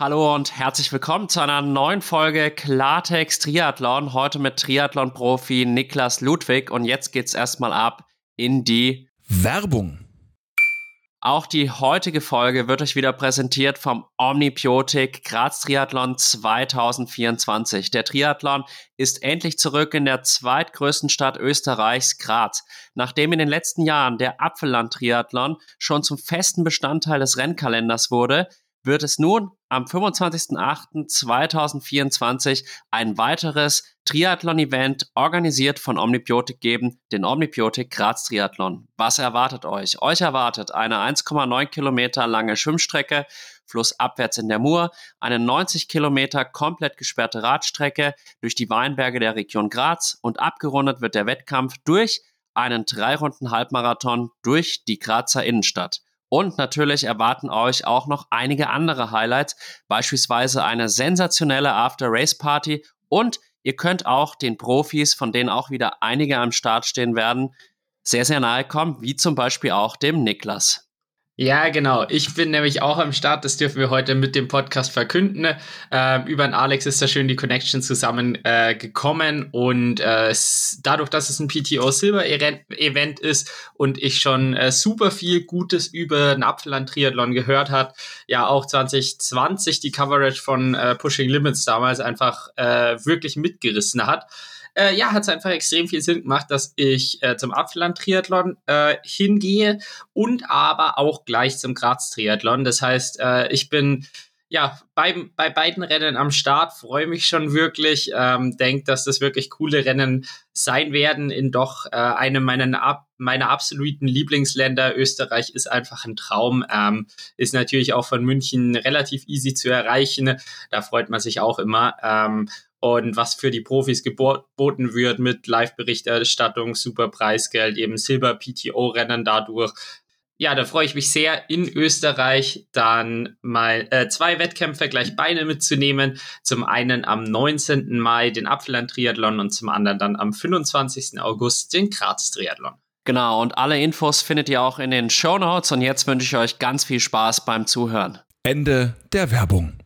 Hallo und herzlich willkommen zu einer neuen Folge Klartext Triathlon. Heute mit Triathlon-Profi Niklas Ludwig und jetzt geht's erstmal ab in die Werbung. Auch die heutige Folge wird euch wieder präsentiert vom Omnibiotik Graz Triathlon 2024. Der Triathlon ist endlich zurück in der zweitgrößten Stadt Österreichs, Graz. Nachdem in den letzten Jahren der Apfelland Triathlon schon zum festen Bestandteil des Rennkalenders wurde, wird es nun am 25.08.2024 ein weiteres Triathlon-Event organisiert von Omnibiotik geben, den Omnibiotik Graz Triathlon. Was erwartet euch? Euch erwartet eine 1,9 Kilometer lange Schwimmstrecke, flussabwärts in der Mur, eine 90 Kilometer komplett gesperrte Radstrecke durch die Weinberge der Region Graz und abgerundet wird der Wettkampf durch einen drei Runden Halbmarathon durch die Grazer Innenstadt. Und natürlich erwarten euch auch noch einige andere Highlights, beispielsweise eine sensationelle After-Race-Party und ihr könnt auch den Profis, von denen auch wieder einige am Start stehen werden, sehr, sehr nahe kommen, wie zum Beispiel auch dem Niklas. Ja, genau. Ich bin nämlich auch am Start. Das dürfen wir heute mit dem Podcast verkünden. Äh, über den Alex ist da schön die Connection zusammen äh, und äh, dadurch, dass es ein PTO Silver Event ist und ich schon äh, super viel Gutes über den Apfelland Triathlon gehört hat, ja auch 2020 die Coverage von äh, Pushing Limits damals einfach äh, wirklich mitgerissen hat äh, ja, hat es einfach extrem viel Sinn gemacht, dass ich äh, zum Apfelland-Triathlon äh, hingehe und aber auch gleich zum Graz-Triathlon. Das heißt, äh, ich bin ja, bei, bei beiden Rennen am Start freue mich schon wirklich. Ähm, Denke, dass das wirklich coole Rennen sein werden in doch äh, einem meiner, meiner absoluten Lieblingsländer. Österreich ist einfach ein Traum. Ähm, ist natürlich auch von München relativ easy zu erreichen. Da freut man sich auch immer. Ähm, und was für die Profis geboten wird mit Live-Berichterstattung, super Preisgeld, eben Silber-PTO-Rennen dadurch. Ja, da freue ich mich sehr, in Österreich dann mal äh, zwei Wettkämpfe gleich Beine mitzunehmen. Zum einen am 19. Mai den Apfelland-Triathlon und zum anderen dann am 25. August den Graz-Triathlon. Genau, und alle Infos findet ihr auch in den Show Notes. Und jetzt wünsche ich euch ganz viel Spaß beim Zuhören. Ende der Werbung.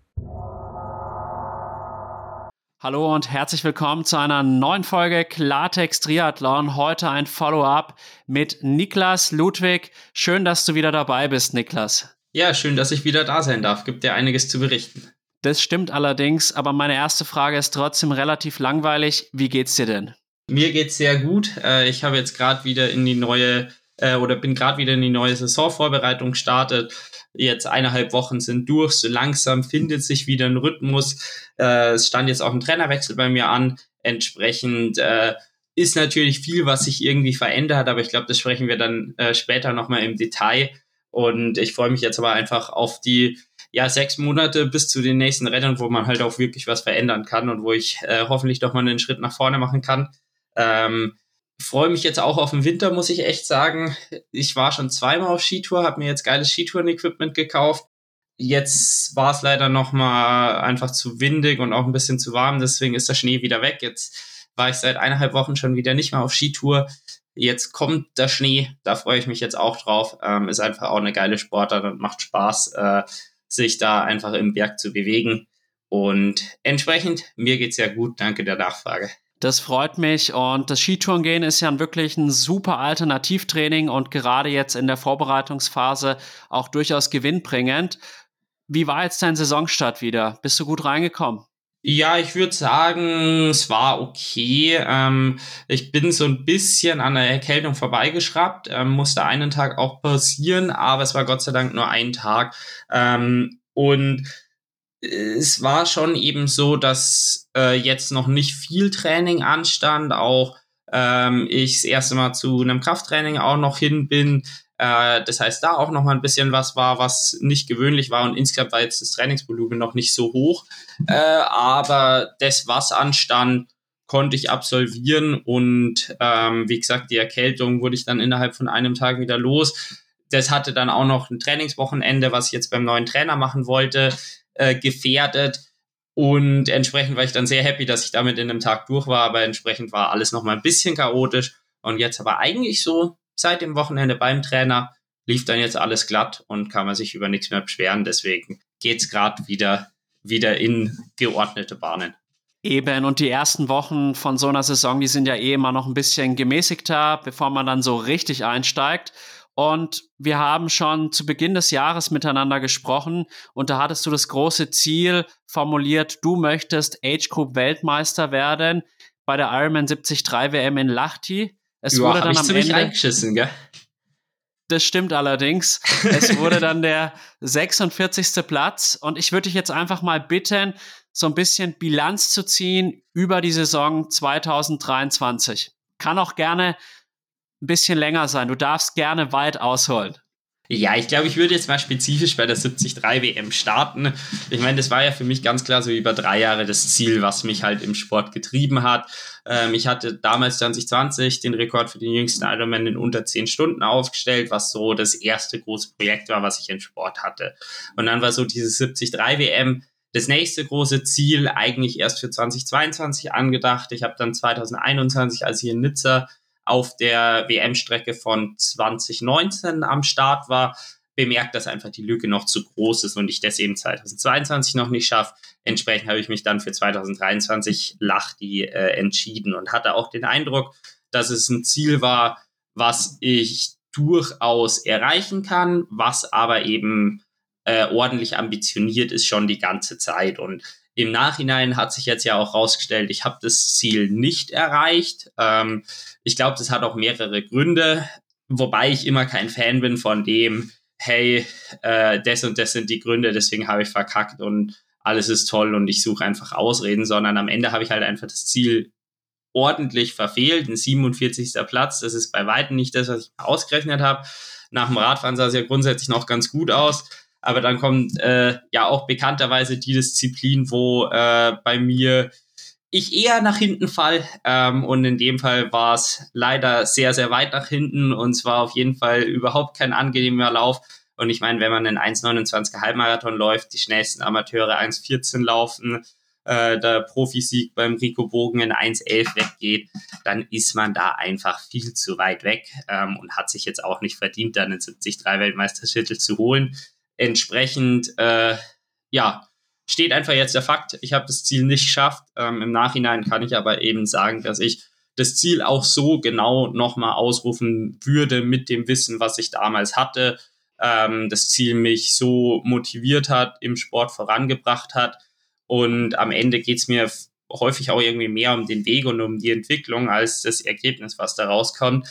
Hallo und herzlich willkommen zu einer neuen Folge Klartext Triathlon. Heute ein Follow-up mit Niklas Ludwig. Schön, dass du wieder dabei bist, Niklas. Ja, schön, dass ich wieder da sein darf. Gibt ja einiges zu berichten. Das stimmt allerdings, aber meine erste Frage ist trotzdem relativ langweilig. Wie geht's dir denn? Mir geht's sehr gut. Äh, ich habe jetzt gerade wieder in die neue äh, oder bin gerade wieder in die neue Saisonvorbereitung gestartet Jetzt eineinhalb Wochen sind durch, so langsam findet sich wieder ein Rhythmus. Äh, es stand jetzt auch ein Trainerwechsel bei mir an. Entsprechend äh, ist natürlich viel, was sich irgendwie verändert, aber ich glaube, das sprechen wir dann äh, später nochmal im Detail. Und ich freue mich jetzt aber einfach auf die ja, sechs Monate bis zu den nächsten Rennen, wo man halt auch wirklich was verändern kann und wo ich äh, hoffentlich doch mal einen Schritt nach vorne machen kann. Ähm, freue mich jetzt auch auf den Winter, muss ich echt sagen. Ich war schon zweimal auf Skitour, habe mir jetzt geiles Skitouren-Equipment gekauft. Jetzt war es leider noch mal einfach zu windig und auch ein bisschen zu warm, deswegen ist der Schnee wieder weg. Jetzt war ich seit eineinhalb Wochen schon wieder nicht mehr auf Skitour. Jetzt kommt der Schnee, da freue ich mich jetzt auch drauf. Ähm, ist einfach auch eine geile Sportart und macht Spaß, äh, sich da einfach im Berg zu bewegen. Und entsprechend, mir geht's ja gut, danke der Nachfrage. Das freut mich und das Skitourengehen ist ja wirklich ein super Alternativtraining und gerade jetzt in der Vorbereitungsphase auch durchaus gewinnbringend. Wie war jetzt dein Saisonstart wieder? Bist du gut reingekommen? Ja, ich würde sagen, es war okay. Ähm, ich bin so ein bisschen an der Erkältung vorbeigeschraubt, ähm, musste einen Tag auch passieren, aber es war Gott sei Dank nur ein Tag. Ähm, und es war schon eben so, dass äh, jetzt noch nicht viel Training anstand, auch ähm, ich das erste Mal zu einem Krafttraining auch noch hin bin. Äh, das heißt, da auch noch mal ein bisschen was war, was nicht gewöhnlich war und insgesamt war jetzt das Trainingsvolumen noch nicht so hoch. Äh, aber das, was anstand, konnte ich absolvieren und ähm, wie gesagt, die Erkältung wurde ich dann innerhalb von einem Tag wieder los. Das hatte dann auch noch ein Trainingswochenende, was ich jetzt beim neuen Trainer machen wollte äh, gefährdet. Und entsprechend war ich dann sehr happy, dass ich damit in einem Tag durch war, aber entsprechend war alles nochmal ein bisschen chaotisch. Und jetzt aber eigentlich so seit dem Wochenende beim Trainer lief dann jetzt alles glatt und kann man sich über nichts mehr beschweren. Deswegen geht's gerade wieder wieder in geordnete Bahnen. Eben, und die ersten Wochen von so einer Saison, die sind ja eh immer noch ein bisschen gemäßigter, bevor man dann so richtig einsteigt. Und wir haben schon zu Beginn des Jahres miteinander gesprochen und da hattest du das große Ziel formuliert, du möchtest Age Group Weltmeister werden bei der Ironman 73 WM in Lahti. Es Joa, wurde dann am Ende reingeschissen, gell? Das stimmt allerdings. Es wurde dann der 46. Platz und ich würde dich jetzt einfach mal bitten, so ein bisschen Bilanz zu ziehen über die Saison 2023. Kann auch gerne ein bisschen länger sein. Du darfst gerne weit ausholen. Ja, ich glaube, ich würde jetzt mal spezifisch bei der 73 WM starten. Ich meine, das war ja für mich ganz klar so über drei Jahre das Ziel, was mich halt im Sport getrieben hat. Ähm, ich hatte damals 2020 den Rekord für den jüngsten Ironman in unter zehn Stunden aufgestellt, was so das erste große Projekt war, was ich im Sport hatte. Und dann war so diese 73 WM das nächste große Ziel eigentlich erst für 2022 angedacht. Ich habe dann 2021, als ich in Nizza auf der WM-Strecke von 2019 am Start war, bemerkt, dass einfach die Lücke noch zu groß ist und ich das eben 2022 noch nicht schaffe. Entsprechend habe ich mich dann für 2023 Lachti äh, entschieden und hatte auch den Eindruck, dass es ein Ziel war, was ich durchaus erreichen kann, was aber eben äh, ordentlich ambitioniert ist schon die ganze Zeit. Und im Nachhinein hat sich jetzt ja auch rausgestellt, ich habe das Ziel nicht erreicht. Ähm, ich glaube, das hat auch mehrere Gründe, wobei ich immer kein Fan bin von dem, hey, äh, das und das sind die Gründe, deswegen habe ich verkackt und alles ist toll und ich suche einfach Ausreden, sondern am Ende habe ich halt einfach das Ziel ordentlich verfehlt. Ein 47. Platz, das ist bei weitem nicht das, was ich ausgerechnet habe. Nach dem Radfahren sah es ja grundsätzlich noch ganz gut aus. Aber dann kommt äh, ja auch bekannterweise die Disziplin, wo äh, bei mir ich eher nach hinten fall. Ähm, und in dem Fall war es leider sehr, sehr weit nach hinten. Und zwar auf jeden Fall überhaupt kein angenehmer Lauf. Und ich meine, wenn man einen 1,29er Halbmarathon läuft, die schnellsten Amateure 1,14 laufen, äh, der Profisieg beim Rico Bogen in 1,11 weggeht, dann ist man da einfach viel zu weit weg ähm, und hat sich jetzt auch nicht verdient, dann einen 73 Weltmeistertitel zu holen entsprechend, äh, ja, steht einfach jetzt der Fakt, ich habe das Ziel nicht geschafft. Ähm, Im Nachhinein kann ich aber eben sagen, dass ich das Ziel auch so genau nochmal ausrufen würde mit dem Wissen, was ich damals hatte. Ähm, das Ziel mich so motiviert hat, im Sport vorangebracht hat. Und am Ende geht's mir häufig auch irgendwie mehr um den Weg und um die Entwicklung als das Ergebnis, was da rauskommt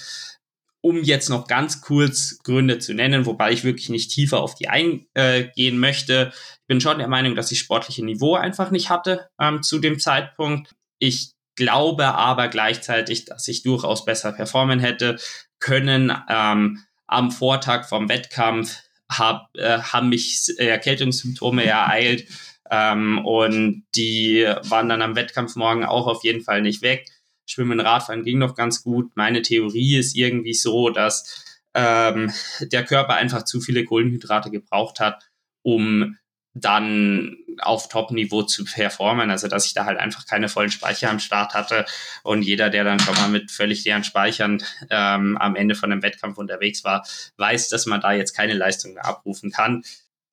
um jetzt noch ganz kurz Gründe zu nennen, wobei ich wirklich nicht tiefer auf die eingehen möchte. Ich bin schon der Meinung, dass ich sportliche Niveau einfach nicht hatte ähm, zu dem Zeitpunkt. Ich glaube aber gleichzeitig, dass ich durchaus besser performen hätte können. Ähm, am Vortag vom Wettkampf hab, äh, haben mich Erkältungssymptome ereilt ähm, und die waren dann am Wettkampfmorgen auch auf jeden Fall nicht weg. Schwimmen, Radfahren ging noch ganz gut. Meine Theorie ist irgendwie so, dass ähm, der Körper einfach zu viele Kohlenhydrate gebraucht hat, um dann auf Top-Niveau zu performen. Also, dass ich da halt einfach keine vollen Speicher am Start hatte. Und jeder, der dann schon mal mit völlig leeren Speichern ähm, am Ende von einem Wettkampf unterwegs war, weiß, dass man da jetzt keine Leistung mehr abrufen kann.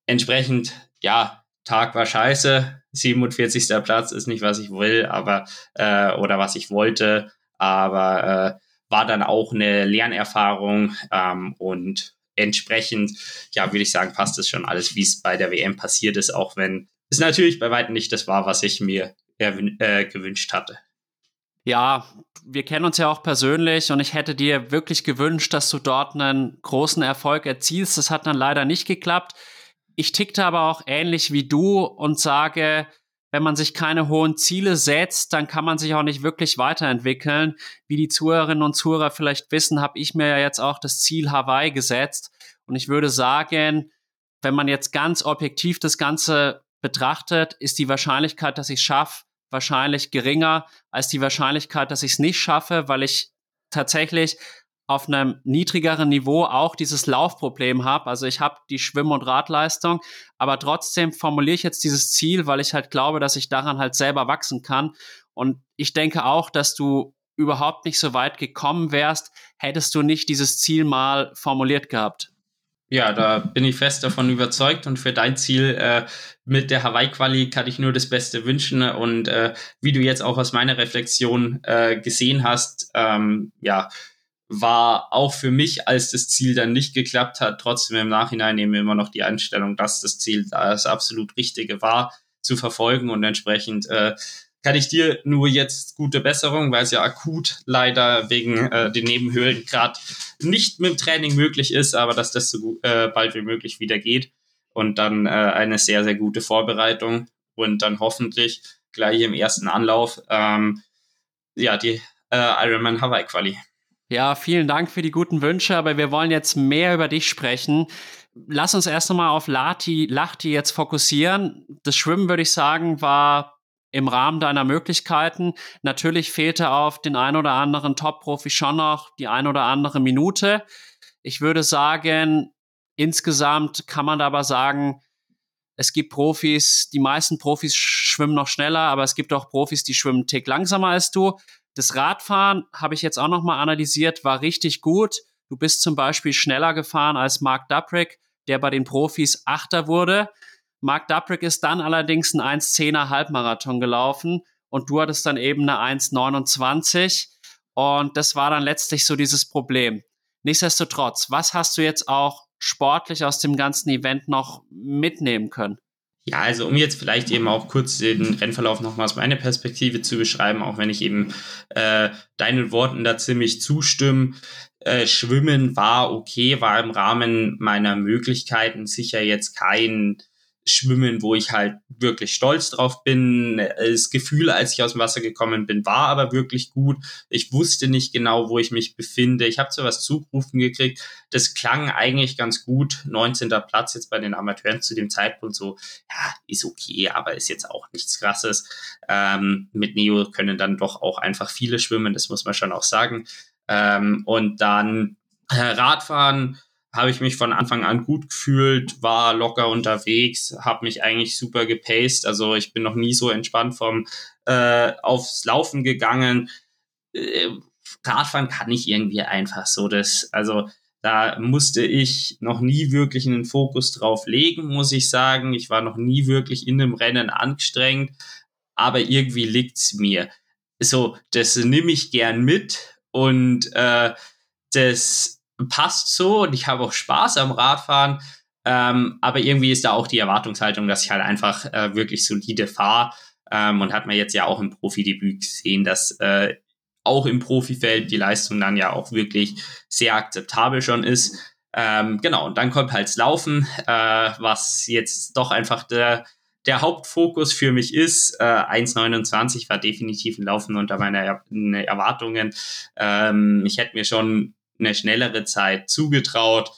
Entsprechend, ja, Tag war scheiße, 47. Platz ist nicht, was ich will, aber äh, oder was ich wollte, aber äh, war dann auch eine Lernerfahrung ähm, und entsprechend, ja, würde ich sagen, passt es schon alles, wie es bei der WM passiert ist, auch wenn es natürlich bei weitem nicht das war, was ich mir äh, gewünscht hatte. Ja, wir kennen uns ja auch persönlich und ich hätte dir wirklich gewünscht, dass du dort einen großen Erfolg erzielst. Das hat dann leider nicht geklappt. Ich tickte aber auch ähnlich wie du und sage, wenn man sich keine hohen Ziele setzt, dann kann man sich auch nicht wirklich weiterentwickeln. Wie die Zuhörerinnen und Zuhörer vielleicht wissen, habe ich mir ja jetzt auch das Ziel Hawaii gesetzt. Und ich würde sagen, wenn man jetzt ganz objektiv das Ganze betrachtet, ist die Wahrscheinlichkeit, dass ich es schaffe, wahrscheinlich geringer als die Wahrscheinlichkeit, dass ich es nicht schaffe, weil ich tatsächlich auf einem niedrigeren Niveau auch dieses Laufproblem habe. Also ich habe die Schwimm- und Radleistung, aber trotzdem formuliere ich jetzt dieses Ziel, weil ich halt glaube, dass ich daran halt selber wachsen kann. Und ich denke auch, dass du überhaupt nicht so weit gekommen wärst, hättest du nicht dieses Ziel mal formuliert gehabt. Ja, da bin ich fest davon überzeugt und für dein Ziel äh, mit der Hawaii-Quali kann ich nur das Beste wünschen und äh, wie du jetzt auch aus meiner Reflexion äh, gesehen hast, ähm, ja, war auch für mich, als das Ziel dann nicht geklappt hat, trotzdem im Nachhinein nehmen wir immer noch die Einstellung, dass das Ziel das absolut Richtige war, zu verfolgen. Und entsprechend äh, kann ich dir nur jetzt gute Besserung, weil es ja akut leider wegen äh, den Nebenhöhlen gerade nicht mit dem Training möglich ist, aber dass das so äh, bald wie möglich wieder geht. Und dann äh, eine sehr, sehr gute Vorbereitung und dann hoffentlich gleich im ersten Anlauf ähm, ja die äh, Ironman Hawaii Quali. Ja, vielen Dank für die guten Wünsche, aber wir wollen jetzt mehr über dich sprechen. Lass uns erst einmal auf Lati, Lachti jetzt fokussieren. Das Schwimmen, würde ich sagen, war im Rahmen deiner Möglichkeiten. Natürlich fehlte auf den ein oder anderen Top-Profi schon noch die ein oder andere Minute. Ich würde sagen, insgesamt kann man aber sagen, es gibt Profis, die meisten Profis schwimmen noch schneller, aber es gibt auch Profis, die schwimmen einen Tick langsamer als du. Das Radfahren habe ich jetzt auch noch mal analysiert, war richtig gut. Du bist zum Beispiel schneller gefahren als Mark Duprick, der bei den Profis Achter wurde. Mark Duprick ist dann allerdings ein 1,10er Halbmarathon gelaufen und du hattest dann eben eine 1,29 und das war dann letztlich so dieses Problem. Nichtsdestotrotz, was hast du jetzt auch sportlich aus dem ganzen Event noch mitnehmen können? Ja, also um jetzt vielleicht eben auch kurz den Rennverlauf nochmal aus meiner Perspektive zu beschreiben, auch wenn ich eben äh, deinen Worten da ziemlich zustimme. Äh, Schwimmen war okay, war im Rahmen meiner Möglichkeiten sicher jetzt kein Schwimmen, wo ich halt wirklich stolz drauf bin. Das Gefühl, als ich aus dem Wasser gekommen bin, war aber wirklich gut. Ich wusste nicht genau, wo ich mich befinde. Ich habe so was zugerufen gekriegt. Das klang eigentlich ganz gut. 19. Platz jetzt bei den Amateuren zu dem Zeitpunkt so, ja, ist okay, aber ist jetzt auch nichts krasses. Ähm, mit Neo können dann doch auch einfach viele schwimmen, das muss man schon auch sagen. Ähm, und dann äh, Radfahren, habe ich mich von Anfang an gut gefühlt, war locker unterwegs, habe mich eigentlich super gepaced. Also ich bin noch nie so entspannt vom äh, aufs Laufen gegangen. Äh, Radfahren kann ich irgendwie einfach so. Das, also da musste ich noch nie wirklich einen Fokus drauf legen, muss ich sagen. Ich war noch nie wirklich in einem Rennen angestrengt, aber irgendwie liegt's mir. So, das nehme ich gern mit und äh, das passt so und ich habe auch Spaß am Radfahren. Ähm, aber irgendwie ist da auch die Erwartungshaltung, dass ich halt einfach äh, wirklich solide fahre. Ähm, und hat man jetzt ja auch im Profidebüt gesehen, dass äh, auch im Profifeld die Leistung dann ja auch wirklich sehr akzeptabel schon ist. Ähm, genau, und dann kommt halt das Laufen, äh, was jetzt doch einfach der, der Hauptfokus für mich ist. Äh, 1,29 war definitiv ein Laufen unter meinen er Erwartungen. Ähm, ich hätte mir schon eine schnellere Zeit zugetraut.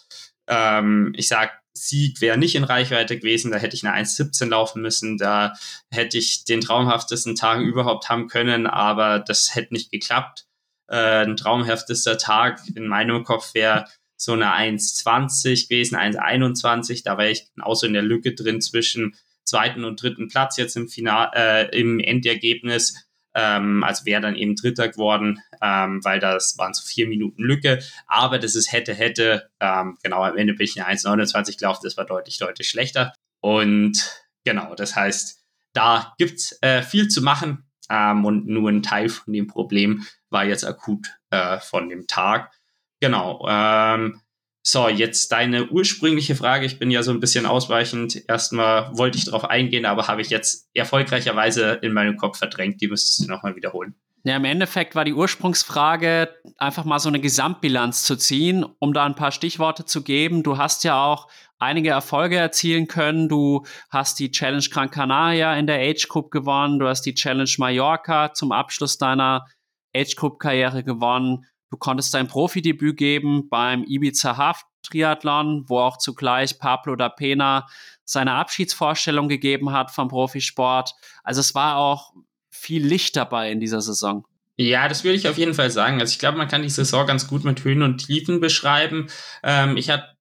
Ähm, ich sag, Sieg wäre nicht in Reichweite gewesen, da hätte ich eine 1,17 laufen müssen, da hätte ich den traumhaftesten Tag überhaupt haben können, aber das hätte nicht geklappt. Äh, ein traumhaftester Tag in meinem Kopf wäre so eine 1,20 gewesen, 1,21, da wäre ich genauso in der Lücke drin zwischen zweiten und dritten Platz jetzt im Final, äh, im Endergebnis. Ähm, also wäre dann eben Dritter geworden, ähm, weil das waren so vier Minuten Lücke. Aber das ist hätte, hätte. Ähm, genau, am Ende bin ich eine 1,29 gelaufen. Das war deutlich, deutlich schlechter. Und genau, das heißt, da gibt's äh, viel zu machen. Ähm, und nur ein Teil von dem Problem war jetzt akut äh, von dem Tag. Genau. Ähm, so, jetzt deine ursprüngliche Frage. Ich bin ja so ein bisschen ausweichend. Erstmal wollte ich darauf eingehen, aber habe ich jetzt erfolgreicherweise in meinem Kopf verdrängt. Die müsstest du nochmal wiederholen. Ja, im Endeffekt war die Ursprungsfrage, einfach mal so eine Gesamtbilanz zu ziehen, um da ein paar Stichworte zu geben. Du hast ja auch einige Erfolge erzielen können. Du hast die Challenge Gran Canaria in der Age Group gewonnen. Du hast die Challenge Mallorca zum Abschluss deiner Age Group Karriere gewonnen. Du konntest dein Profidebüt geben beim Ibiza Haft Triathlon, wo auch zugleich Pablo da Pena seine Abschiedsvorstellung gegeben hat vom Profisport. Also es war auch viel Licht dabei in dieser Saison. Ja, das würde ich auf jeden Fall sagen. Also ich glaube, man kann die Saison ganz gut mit Höhen und Tiefen beschreiben. Ähm, ich hatte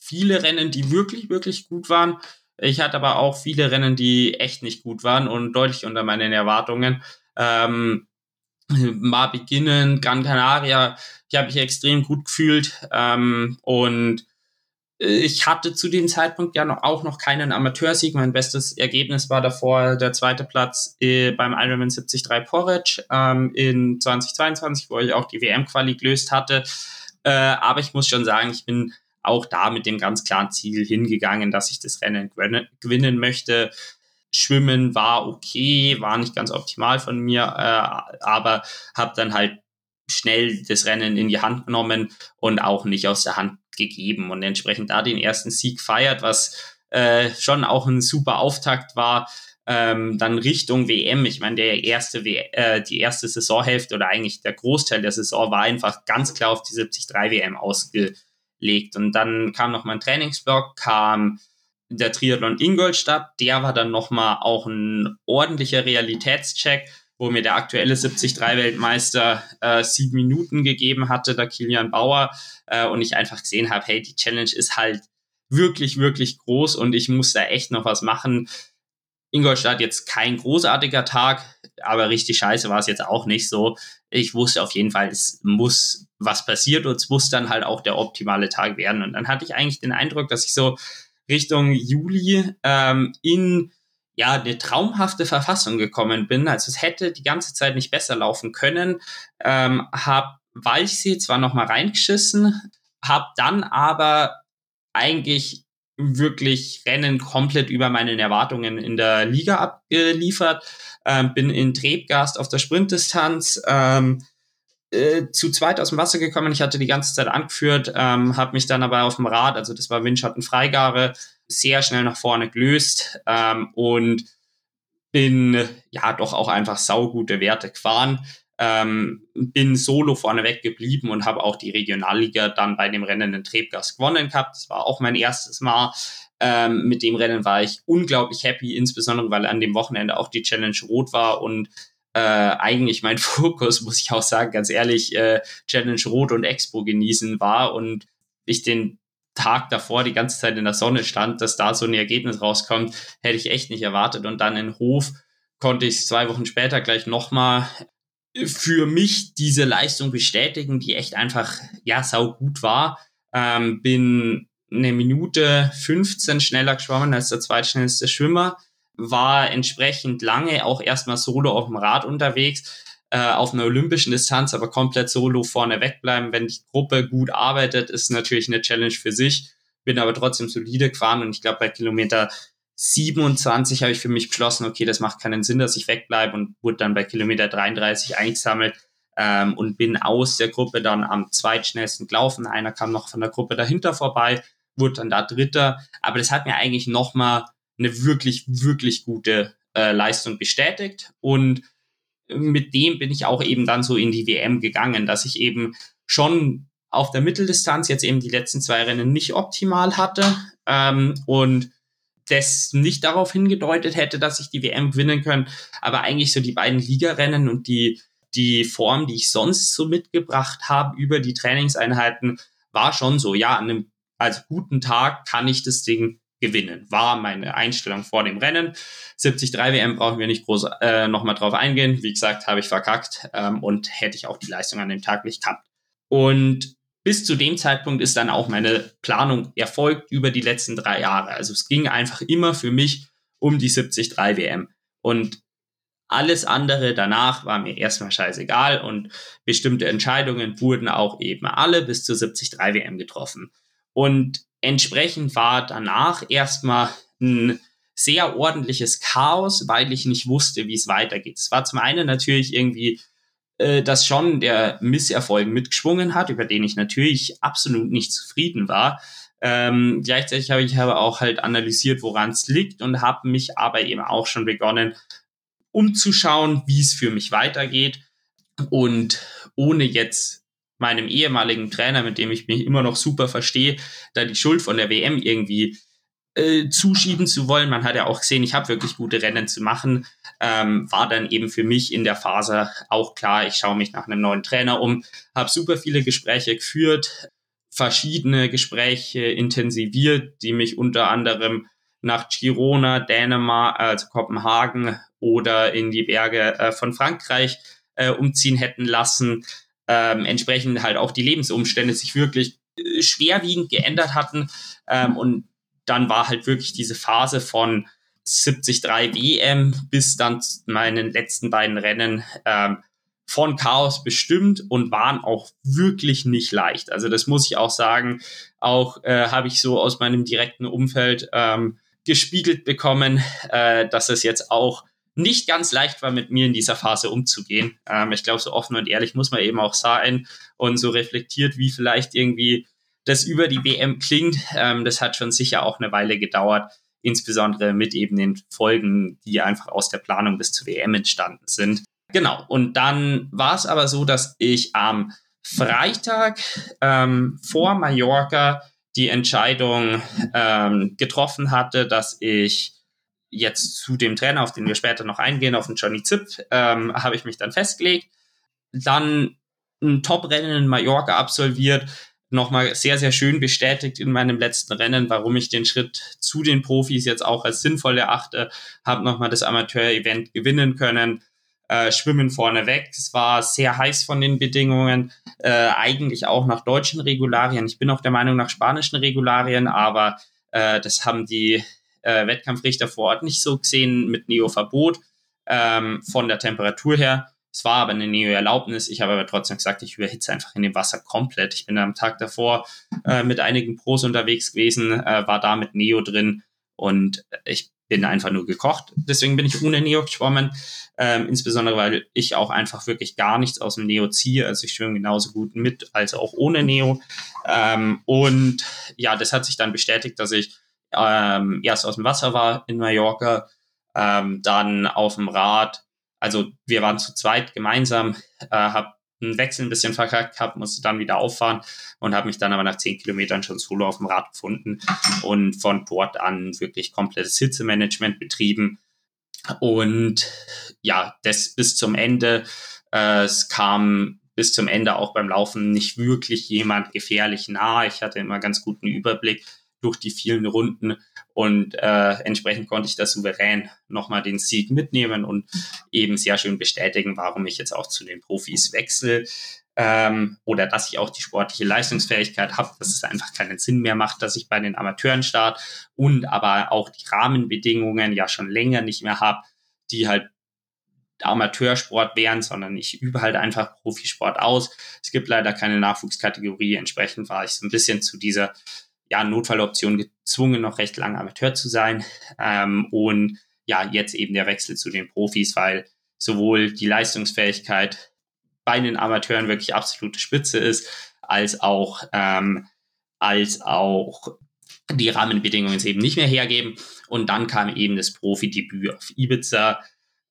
viele Rennen, die wirklich, wirklich gut waren. Ich hatte aber auch viele Rennen, die echt nicht gut waren und deutlich unter meinen Erwartungen. Ähm, mal beginnen, Gran Canaria, ich habe mich extrem gut gefühlt ähm, und ich hatte zu dem Zeitpunkt ja noch, auch noch keinen Amateursieg. Mein bestes Ergebnis war davor der zweite Platz äh, beim Ironman 73 Porridge ähm, in 2022, wo ich auch die WM-Quali gelöst hatte. Äh, aber ich muss schon sagen, ich bin auch da mit dem ganz klaren Ziel hingegangen, dass ich das Rennen gewinnen möchte. Schwimmen war okay, war nicht ganz optimal von mir, äh, aber habe dann halt schnell das Rennen in die Hand genommen und auch nicht aus der Hand gegeben und entsprechend da den ersten Sieg feiert, was äh, schon auch ein super Auftakt war. Ähm, dann Richtung WM. Ich meine, der erste w äh, die erste Saisonhälfte oder eigentlich der Großteil der Saison war einfach ganz klar auf die 73 WM ausgelegt. Und dann kam noch mal ein Trainingsblock, kam der Triathlon Ingolstadt. Der war dann noch mal auch ein ordentlicher Realitätscheck wo mir der aktuelle 73-Weltmeister äh, sieben Minuten gegeben hatte, der Kilian Bauer, äh, und ich einfach gesehen habe, hey, die Challenge ist halt wirklich, wirklich groß und ich muss da echt noch was machen. Ingolstadt jetzt kein großartiger Tag, aber richtig scheiße war es jetzt auch nicht so. Ich wusste auf jeden Fall, es muss was passiert und es muss dann halt auch der optimale Tag werden. Und dann hatte ich eigentlich den Eindruck, dass ich so Richtung Juli ähm, in ja, eine traumhafte Verfassung gekommen bin. Also es hätte die ganze Zeit nicht besser laufen können. Ähm, hab Walchsee zwar nochmal reingeschissen, hab dann aber eigentlich wirklich Rennen komplett über meinen Erwartungen in der Liga abgeliefert. Ähm, bin in Trebgast auf der Sprintdistanz ähm, äh, zu zweit aus dem Wasser gekommen. Ich hatte die ganze Zeit angeführt, ähm, habe mich dann aber auf dem Rad, also das war Windschatten Freigabe, sehr schnell nach vorne gelöst ähm, und bin ja doch auch einfach saugute Werte gefahren. Ähm, bin solo vorneweg geblieben und habe auch die Regionalliga dann bei dem Rennen in Trebgas gewonnen gehabt. Das war auch mein erstes Mal. Ähm, mit dem Rennen war ich unglaublich happy, insbesondere weil an dem Wochenende auch die Challenge rot war und äh, eigentlich mein Fokus, muss ich auch sagen, ganz ehrlich, äh, Challenge Rot und Expo genießen war und ich den Tag davor die ganze Zeit in der Sonne stand, dass da so ein Ergebnis rauskommt, hätte ich echt nicht erwartet. Und dann in Hof konnte ich zwei Wochen später gleich nochmal für mich diese Leistung bestätigen, die echt einfach, ja, sau gut war. Ähm, bin eine Minute 15 schneller geschwommen als der zweitschnellste Schwimmer, war entsprechend lange auch erstmal solo auf dem Rad unterwegs äh, auf einer olympischen Distanz, aber komplett solo vorne wegbleiben. Wenn die Gruppe gut arbeitet, ist natürlich eine Challenge für sich. Bin aber trotzdem solide gefahren und ich glaube, bei Kilometer 27 habe ich für mich beschlossen, okay, das macht keinen Sinn, dass ich wegbleibe und wurde dann bei Kilometer 33 eingesammelt ähm, und bin aus der Gruppe dann am zweitschnellsten gelaufen. Einer kam noch von der Gruppe dahinter vorbei, wurde dann da Dritter. Aber das hat mir eigentlich nochmal eine wirklich, wirklich gute äh, Leistung bestätigt. Und mit dem bin ich auch eben dann so in die WM gegangen, dass ich eben schon auf der Mitteldistanz jetzt eben die letzten zwei Rennen nicht optimal hatte ähm, und das nicht darauf hingedeutet hätte, dass ich die WM gewinnen können, aber eigentlich so die beiden Ligarennen und die die Form, die ich sonst so mitgebracht habe über die Trainingseinheiten, war schon so, ja, an einem als guten Tag kann ich das Ding gewinnen, war meine Einstellung vor dem Rennen. 73 WM brauchen wir nicht groß äh, nochmal drauf eingehen. Wie gesagt, habe ich verkackt ähm, und hätte ich auch die Leistung an dem Tag nicht gehabt. Und bis zu dem Zeitpunkt ist dann auch meine Planung erfolgt über die letzten drei Jahre. Also es ging einfach immer für mich um die 73 WM. Und alles andere danach war mir erstmal scheißegal und bestimmte Entscheidungen wurden auch eben alle bis zur 73 WM getroffen. Und entsprechend war danach erstmal ein sehr ordentliches Chaos, weil ich nicht wusste, wie es weitergeht. Es war zum einen natürlich irgendwie, äh, dass schon der Misserfolg mitgeschwungen hat, über den ich natürlich absolut nicht zufrieden war. Ähm, gleichzeitig habe ich aber auch halt analysiert, woran es liegt und habe mich aber eben auch schon begonnen, umzuschauen, wie es für mich weitergeht. Und ohne jetzt meinem ehemaligen Trainer, mit dem ich mich immer noch super verstehe, da die Schuld von der WM irgendwie äh, zuschieben zu wollen. Man hat ja auch gesehen, ich habe wirklich gute Rennen zu machen. Ähm, war dann eben für mich in der Phase auch klar, ich schaue mich nach einem neuen Trainer um, habe super viele Gespräche geführt, verschiedene Gespräche intensiviert, die mich unter anderem nach Girona, Dänemark, also Kopenhagen oder in die Berge äh, von Frankreich äh, umziehen hätten lassen ähm, entsprechend halt auch die Lebensumstände sich wirklich äh, schwerwiegend geändert hatten. Ähm, und dann war halt wirklich diese Phase von 73 WM bis dann meinen letzten beiden Rennen ähm, von Chaos bestimmt und waren auch wirklich nicht leicht. Also das muss ich auch sagen. Auch äh, habe ich so aus meinem direkten Umfeld ähm, gespiegelt bekommen, äh, dass es jetzt auch nicht ganz leicht war, mit mir in dieser Phase umzugehen. Ähm, ich glaube, so offen und ehrlich muss man eben auch sein und so reflektiert, wie vielleicht irgendwie das über die WM klingt. Ähm, das hat schon sicher auch eine Weile gedauert, insbesondere mit eben den Folgen, die einfach aus der Planung bis zur WM entstanden sind. Genau, und dann war es aber so, dass ich am Freitag ähm, vor Mallorca die Entscheidung ähm, getroffen hatte, dass ich jetzt zu dem Trainer, auf den wir später noch eingehen, auf den Johnny Zipp, ähm, habe ich mich dann festgelegt. Dann ein Top-Rennen in Mallorca absolviert, nochmal sehr, sehr schön bestätigt in meinem letzten Rennen, warum ich den Schritt zu den Profis jetzt auch als sinnvoll erachte, habe nochmal das Amateur-Event gewinnen können, äh, Schwimmen vorneweg. Es war sehr heiß von den Bedingungen, äh, eigentlich auch nach deutschen Regularien. Ich bin auch der Meinung nach spanischen Regularien, aber äh, das haben die äh, Wettkampfrichter vor Ort nicht so gesehen mit Neo-Verbot ähm, von der Temperatur her. Es war aber eine Neo-Erlaubnis. Ich habe aber trotzdem gesagt, ich überhitze einfach in dem Wasser komplett. Ich bin am Tag davor äh, mit einigen Pros unterwegs gewesen, äh, war da mit Neo drin und ich bin einfach nur gekocht. Deswegen bin ich ohne Neo geschwommen. Ähm, insbesondere, weil ich auch einfach wirklich gar nichts aus dem Neo ziehe. Also ich schwimme genauso gut mit als auch ohne Neo. Ähm, und ja, das hat sich dann bestätigt, dass ich ähm, erst aus dem Wasser war in Mallorca, ähm, dann auf dem Rad. Also wir waren zu zweit gemeinsam, äh, habe einen Wechsel ein bisschen verkackt gehabt, musste dann wieder auffahren und habe mich dann aber nach zehn Kilometern schon solo auf dem Rad gefunden und von dort an wirklich komplettes Hitzemanagement betrieben. Und ja, das bis zum Ende. Äh, es kam bis zum Ende auch beim Laufen nicht wirklich jemand gefährlich nah. Ich hatte immer ganz guten Überblick durch die vielen Runden und äh, entsprechend konnte ich da souverän nochmal den Sieg mitnehmen und eben sehr schön bestätigen, warum ich jetzt auch zu den Profis wechsle ähm, oder dass ich auch die sportliche Leistungsfähigkeit habe, dass es einfach keinen Sinn mehr macht, dass ich bei den Amateuren starte und aber auch die Rahmenbedingungen ja schon länger nicht mehr habe, die halt Amateursport wären, sondern ich übe halt einfach Profisport aus. Es gibt leider keine Nachwuchskategorie, entsprechend war ich so ein bisschen zu dieser ja, Notfalloption gezwungen, noch recht lange Amateur zu sein. Ähm, und ja, jetzt eben der Wechsel zu den Profis, weil sowohl die Leistungsfähigkeit bei den Amateuren wirklich absolute Spitze ist, als auch, ähm, als auch die Rahmenbedingungen es eben nicht mehr hergeben. Und dann kam eben das Profidebüt auf Ibiza.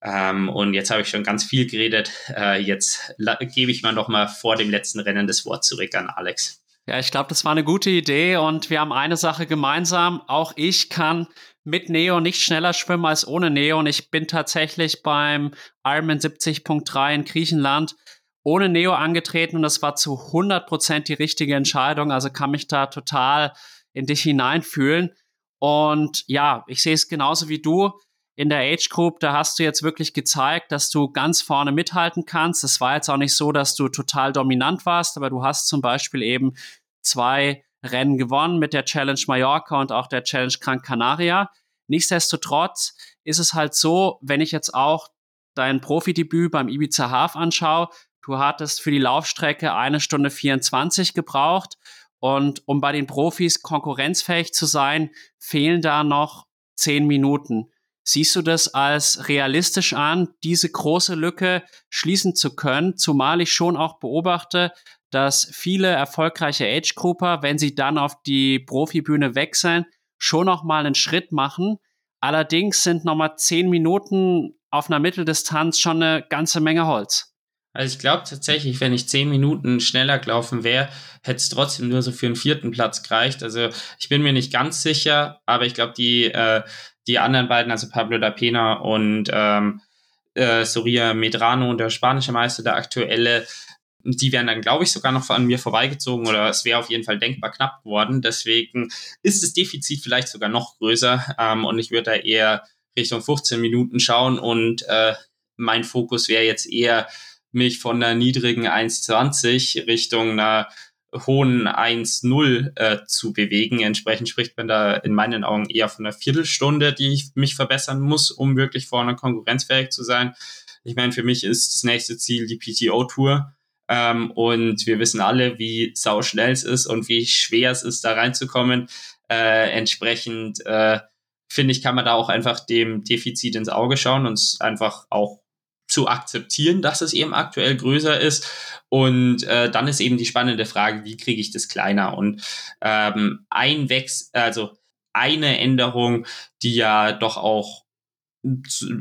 Ähm, und jetzt habe ich schon ganz viel geredet. Äh, jetzt gebe ich mal noch mal vor dem letzten Rennen das Wort zurück an Alex. Ja, ich glaube, das war eine gute Idee und wir haben eine Sache gemeinsam. Auch ich kann mit Neo nicht schneller schwimmen als ohne Neo und ich bin tatsächlich beim Ironman 70.3 in Griechenland ohne Neo angetreten und das war zu 100 Prozent die richtige Entscheidung. Also kann mich da total in dich hineinfühlen. Und ja, ich sehe es genauso wie du in der Age Group, da hast du jetzt wirklich gezeigt, dass du ganz vorne mithalten kannst. Es war jetzt auch nicht so, dass du total dominant warst, aber du hast zum Beispiel eben zwei Rennen gewonnen mit der Challenge Mallorca und auch der Challenge Gran Canaria. Nichtsdestotrotz ist es halt so, wenn ich jetzt auch dein Profidebüt beim Ibiza Half anschaue, du hattest für die Laufstrecke eine Stunde 24 gebraucht und um bei den Profis konkurrenzfähig zu sein, fehlen da noch zehn Minuten. Siehst du das als realistisch an, diese große Lücke schließen zu können, zumal ich schon auch beobachte, dass viele erfolgreiche Age-Grouper, wenn sie dann auf die Profibühne wechseln, schon noch mal einen Schritt machen. Allerdings sind noch mal zehn Minuten auf einer Mitteldistanz schon eine ganze Menge Holz. Also ich glaube tatsächlich, wenn ich zehn Minuten schneller gelaufen wäre, hätte es trotzdem nur so für einen vierten Platz gereicht. Also ich bin mir nicht ganz sicher, aber ich glaube, die äh, die anderen beiden, also Pablo da Pena und ähm, äh, Soria Medrano der spanische Meister, der aktuelle, die wären dann, glaube ich, sogar noch an mir vorbeigezogen oder es wäre auf jeden Fall denkbar knapp geworden. Deswegen ist das Defizit vielleicht sogar noch größer ähm, und ich würde da eher Richtung 15 Minuten schauen und äh, mein Fokus wäre jetzt eher, mich von einer niedrigen 1,20 Richtung einer hohen 1-0 äh, zu bewegen. Entsprechend spricht man da in meinen Augen eher von einer Viertelstunde, die ich mich verbessern muss, um wirklich vorne konkurrenzfähig zu sein. Ich meine, für mich ist das nächste Ziel die PTO-Tour. Ähm, und wir wissen alle, wie sau schnell es ist und wie schwer es ist, da reinzukommen. Äh, entsprechend äh, finde ich, kann man da auch einfach dem Defizit ins Auge schauen und einfach auch zu akzeptieren, dass es eben aktuell größer ist. Und äh, dann ist eben die spannende Frage, wie kriege ich das kleiner? Und ähm, ein Wechsel, also eine Änderung, die ja doch auch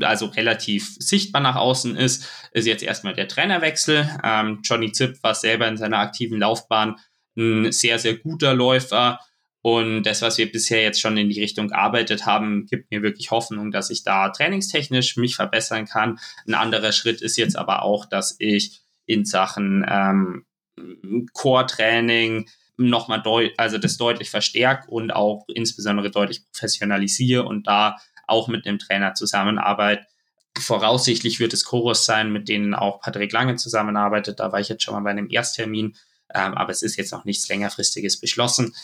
also relativ sichtbar nach außen ist, ist jetzt erstmal der Trainerwechsel. Ähm, Johnny Zipp war selber in seiner aktiven Laufbahn ein sehr, sehr guter Läufer. Und das, was wir bisher jetzt schon in die Richtung gearbeitet haben, gibt mir wirklich Hoffnung, dass ich da trainingstechnisch mich verbessern kann. Ein anderer Schritt ist jetzt aber auch, dass ich in Sachen ähm, Core-Training nochmal deutlich, also das deutlich verstärke und auch insbesondere deutlich professionalisiere und da auch mit einem Trainer zusammenarbeite. Voraussichtlich wird es Chorus sein, mit denen auch Patrick Lange zusammenarbeitet. Da war ich jetzt schon mal bei einem Ersttermin, ähm, aber es ist jetzt noch nichts längerfristiges beschlossen.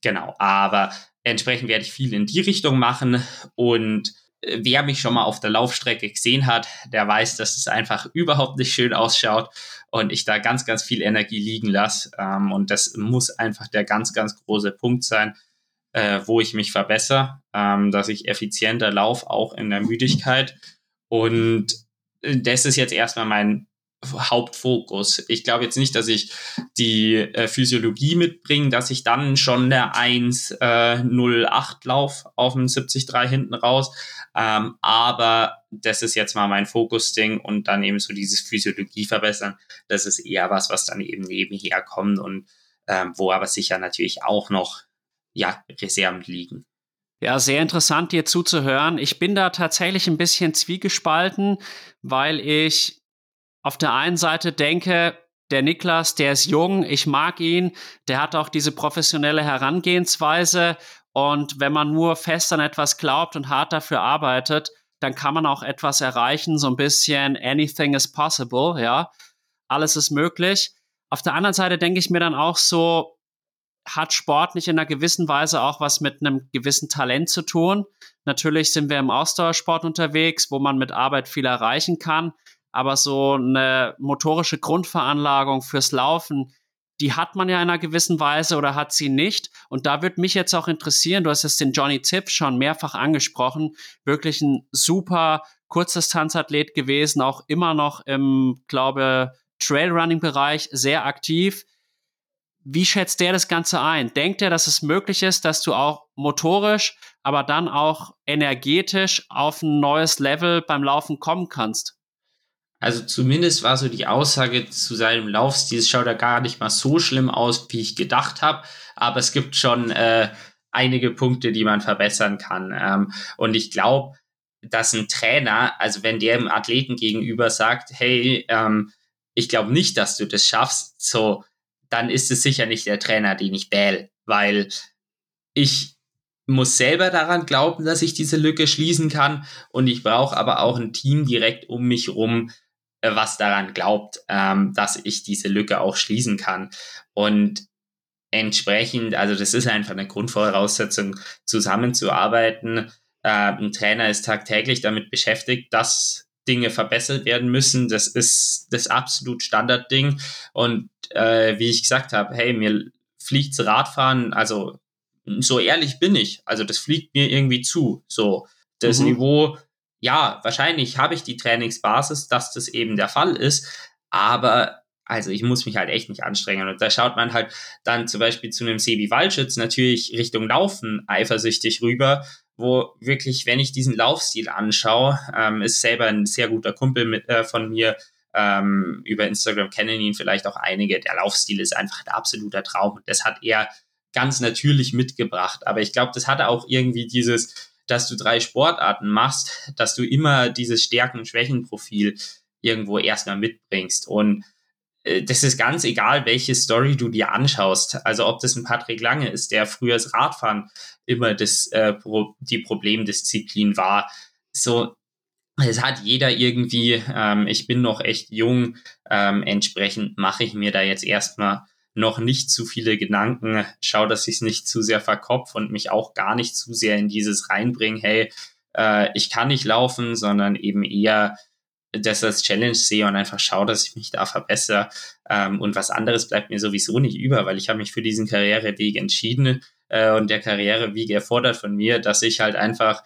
Genau, aber entsprechend werde ich viel in die Richtung machen und äh, wer mich schon mal auf der Laufstrecke gesehen hat, der weiß, dass es einfach überhaupt nicht schön ausschaut und ich da ganz, ganz viel Energie liegen lasse. Ähm, und das muss einfach der ganz, ganz große Punkt sein, äh, wo ich mich verbessere, ähm, dass ich effizienter laufe, auch in der Müdigkeit. Und äh, das ist jetzt erstmal mein Hauptfokus. Ich glaube jetzt nicht, dass ich die äh, Physiologie mitbringe, dass ich dann schon der 108 äh, lauf auf dem 73 hinten raus. Ähm, aber das ist jetzt mal mein Fokusding und dann eben so dieses Physiologie verbessern. Das ist eher was, was dann eben nebenher kommt und ähm, wo aber sicher natürlich auch noch ja, Reserven liegen. Ja, sehr interessant, dir zuzuhören. Ich bin da tatsächlich ein bisschen zwiegespalten, weil ich auf der einen Seite denke, der Niklas, der ist jung, ich mag ihn, der hat auch diese professionelle Herangehensweise und wenn man nur fest an etwas glaubt und hart dafür arbeitet, dann kann man auch etwas erreichen, so ein bisschen anything is possible, ja. Alles ist möglich. Auf der anderen Seite denke ich mir dann auch so, hat Sport nicht in einer gewissen Weise auch was mit einem gewissen Talent zu tun? Natürlich sind wir im Ausdauersport unterwegs, wo man mit Arbeit viel erreichen kann, aber so eine motorische Grundveranlagung fürs Laufen, die hat man ja in einer gewissen Weise oder hat sie nicht. Und da würde mich jetzt auch interessieren, du hast es den Johnny Tipp schon mehrfach angesprochen, wirklich ein super Kurzdistanzathlet gewesen, auch immer noch im, glaube, Trailrunning-Bereich sehr aktiv. Wie schätzt der das Ganze ein? Denkt er, dass es möglich ist, dass du auch motorisch, aber dann auch energetisch auf ein neues Level beim Laufen kommen kannst? Also zumindest war so die Aussage zu seinem Laufstil, es schaut ja gar nicht mal so schlimm aus, wie ich gedacht habe, aber es gibt schon äh, einige Punkte, die man verbessern kann. Ähm, und ich glaube, dass ein Trainer, also wenn der dem Athleten gegenüber sagt, hey, ähm, ich glaube nicht, dass du das schaffst, so dann ist es sicher nicht der Trainer, den ich wähle, weil ich muss selber daran glauben, dass ich diese Lücke schließen kann. Und ich brauche aber auch ein Team direkt um mich rum, was daran glaubt, ähm, dass ich diese Lücke auch schließen kann. Und entsprechend, also das ist einfach eine Grundvoraussetzung, zusammenzuarbeiten. Äh, ein Trainer ist tagtäglich damit beschäftigt, dass Dinge verbessert werden müssen. Das ist das absolut Standardding. Und äh, wie ich gesagt habe, hey, mir fliegt's Radfahren, also so ehrlich bin ich. Also das fliegt mir irgendwie zu. So, das mhm. Niveau, ja, wahrscheinlich habe ich die Trainingsbasis, dass das eben der Fall ist, aber also ich muss mich halt echt nicht anstrengen. Und da schaut man halt dann zum Beispiel zu einem Sebi Waldschütz natürlich Richtung Laufen eifersüchtig rüber wo wirklich, wenn ich diesen Laufstil anschaue, ähm, ist selber ein sehr guter Kumpel mit, äh, von mir, ähm, über Instagram kennen ihn vielleicht auch einige. Der Laufstil ist einfach ein absoluter Traum. Das hat er ganz natürlich mitgebracht. Aber ich glaube, das hatte auch irgendwie dieses, dass du drei Sportarten machst, dass du immer dieses Stärken-Schwächen-Profil irgendwo erstmal mitbringst. Und äh, das ist ganz egal, welche Story du dir anschaust. Also ob das ein Patrick Lange ist, der früher das Radfahren immer das, äh, die Problemdisziplin war. So, es hat jeder irgendwie, ähm, ich bin noch echt jung, ähm, entsprechend mache ich mir da jetzt erstmal noch nicht zu viele Gedanken, schau, dass ich es nicht zu sehr verkopf und mich auch gar nicht zu sehr in dieses reinbringen, hey, äh, ich kann nicht laufen, sondern eben eher das als Challenge sehe und einfach schaue, dass ich mich da verbessere. Ähm, und was anderes bleibt mir sowieso nicht über, weil ich habe mich für diesen Karriereweg entschieden äh, und der Karriereweg erfordert von mir, dass ich halt einfach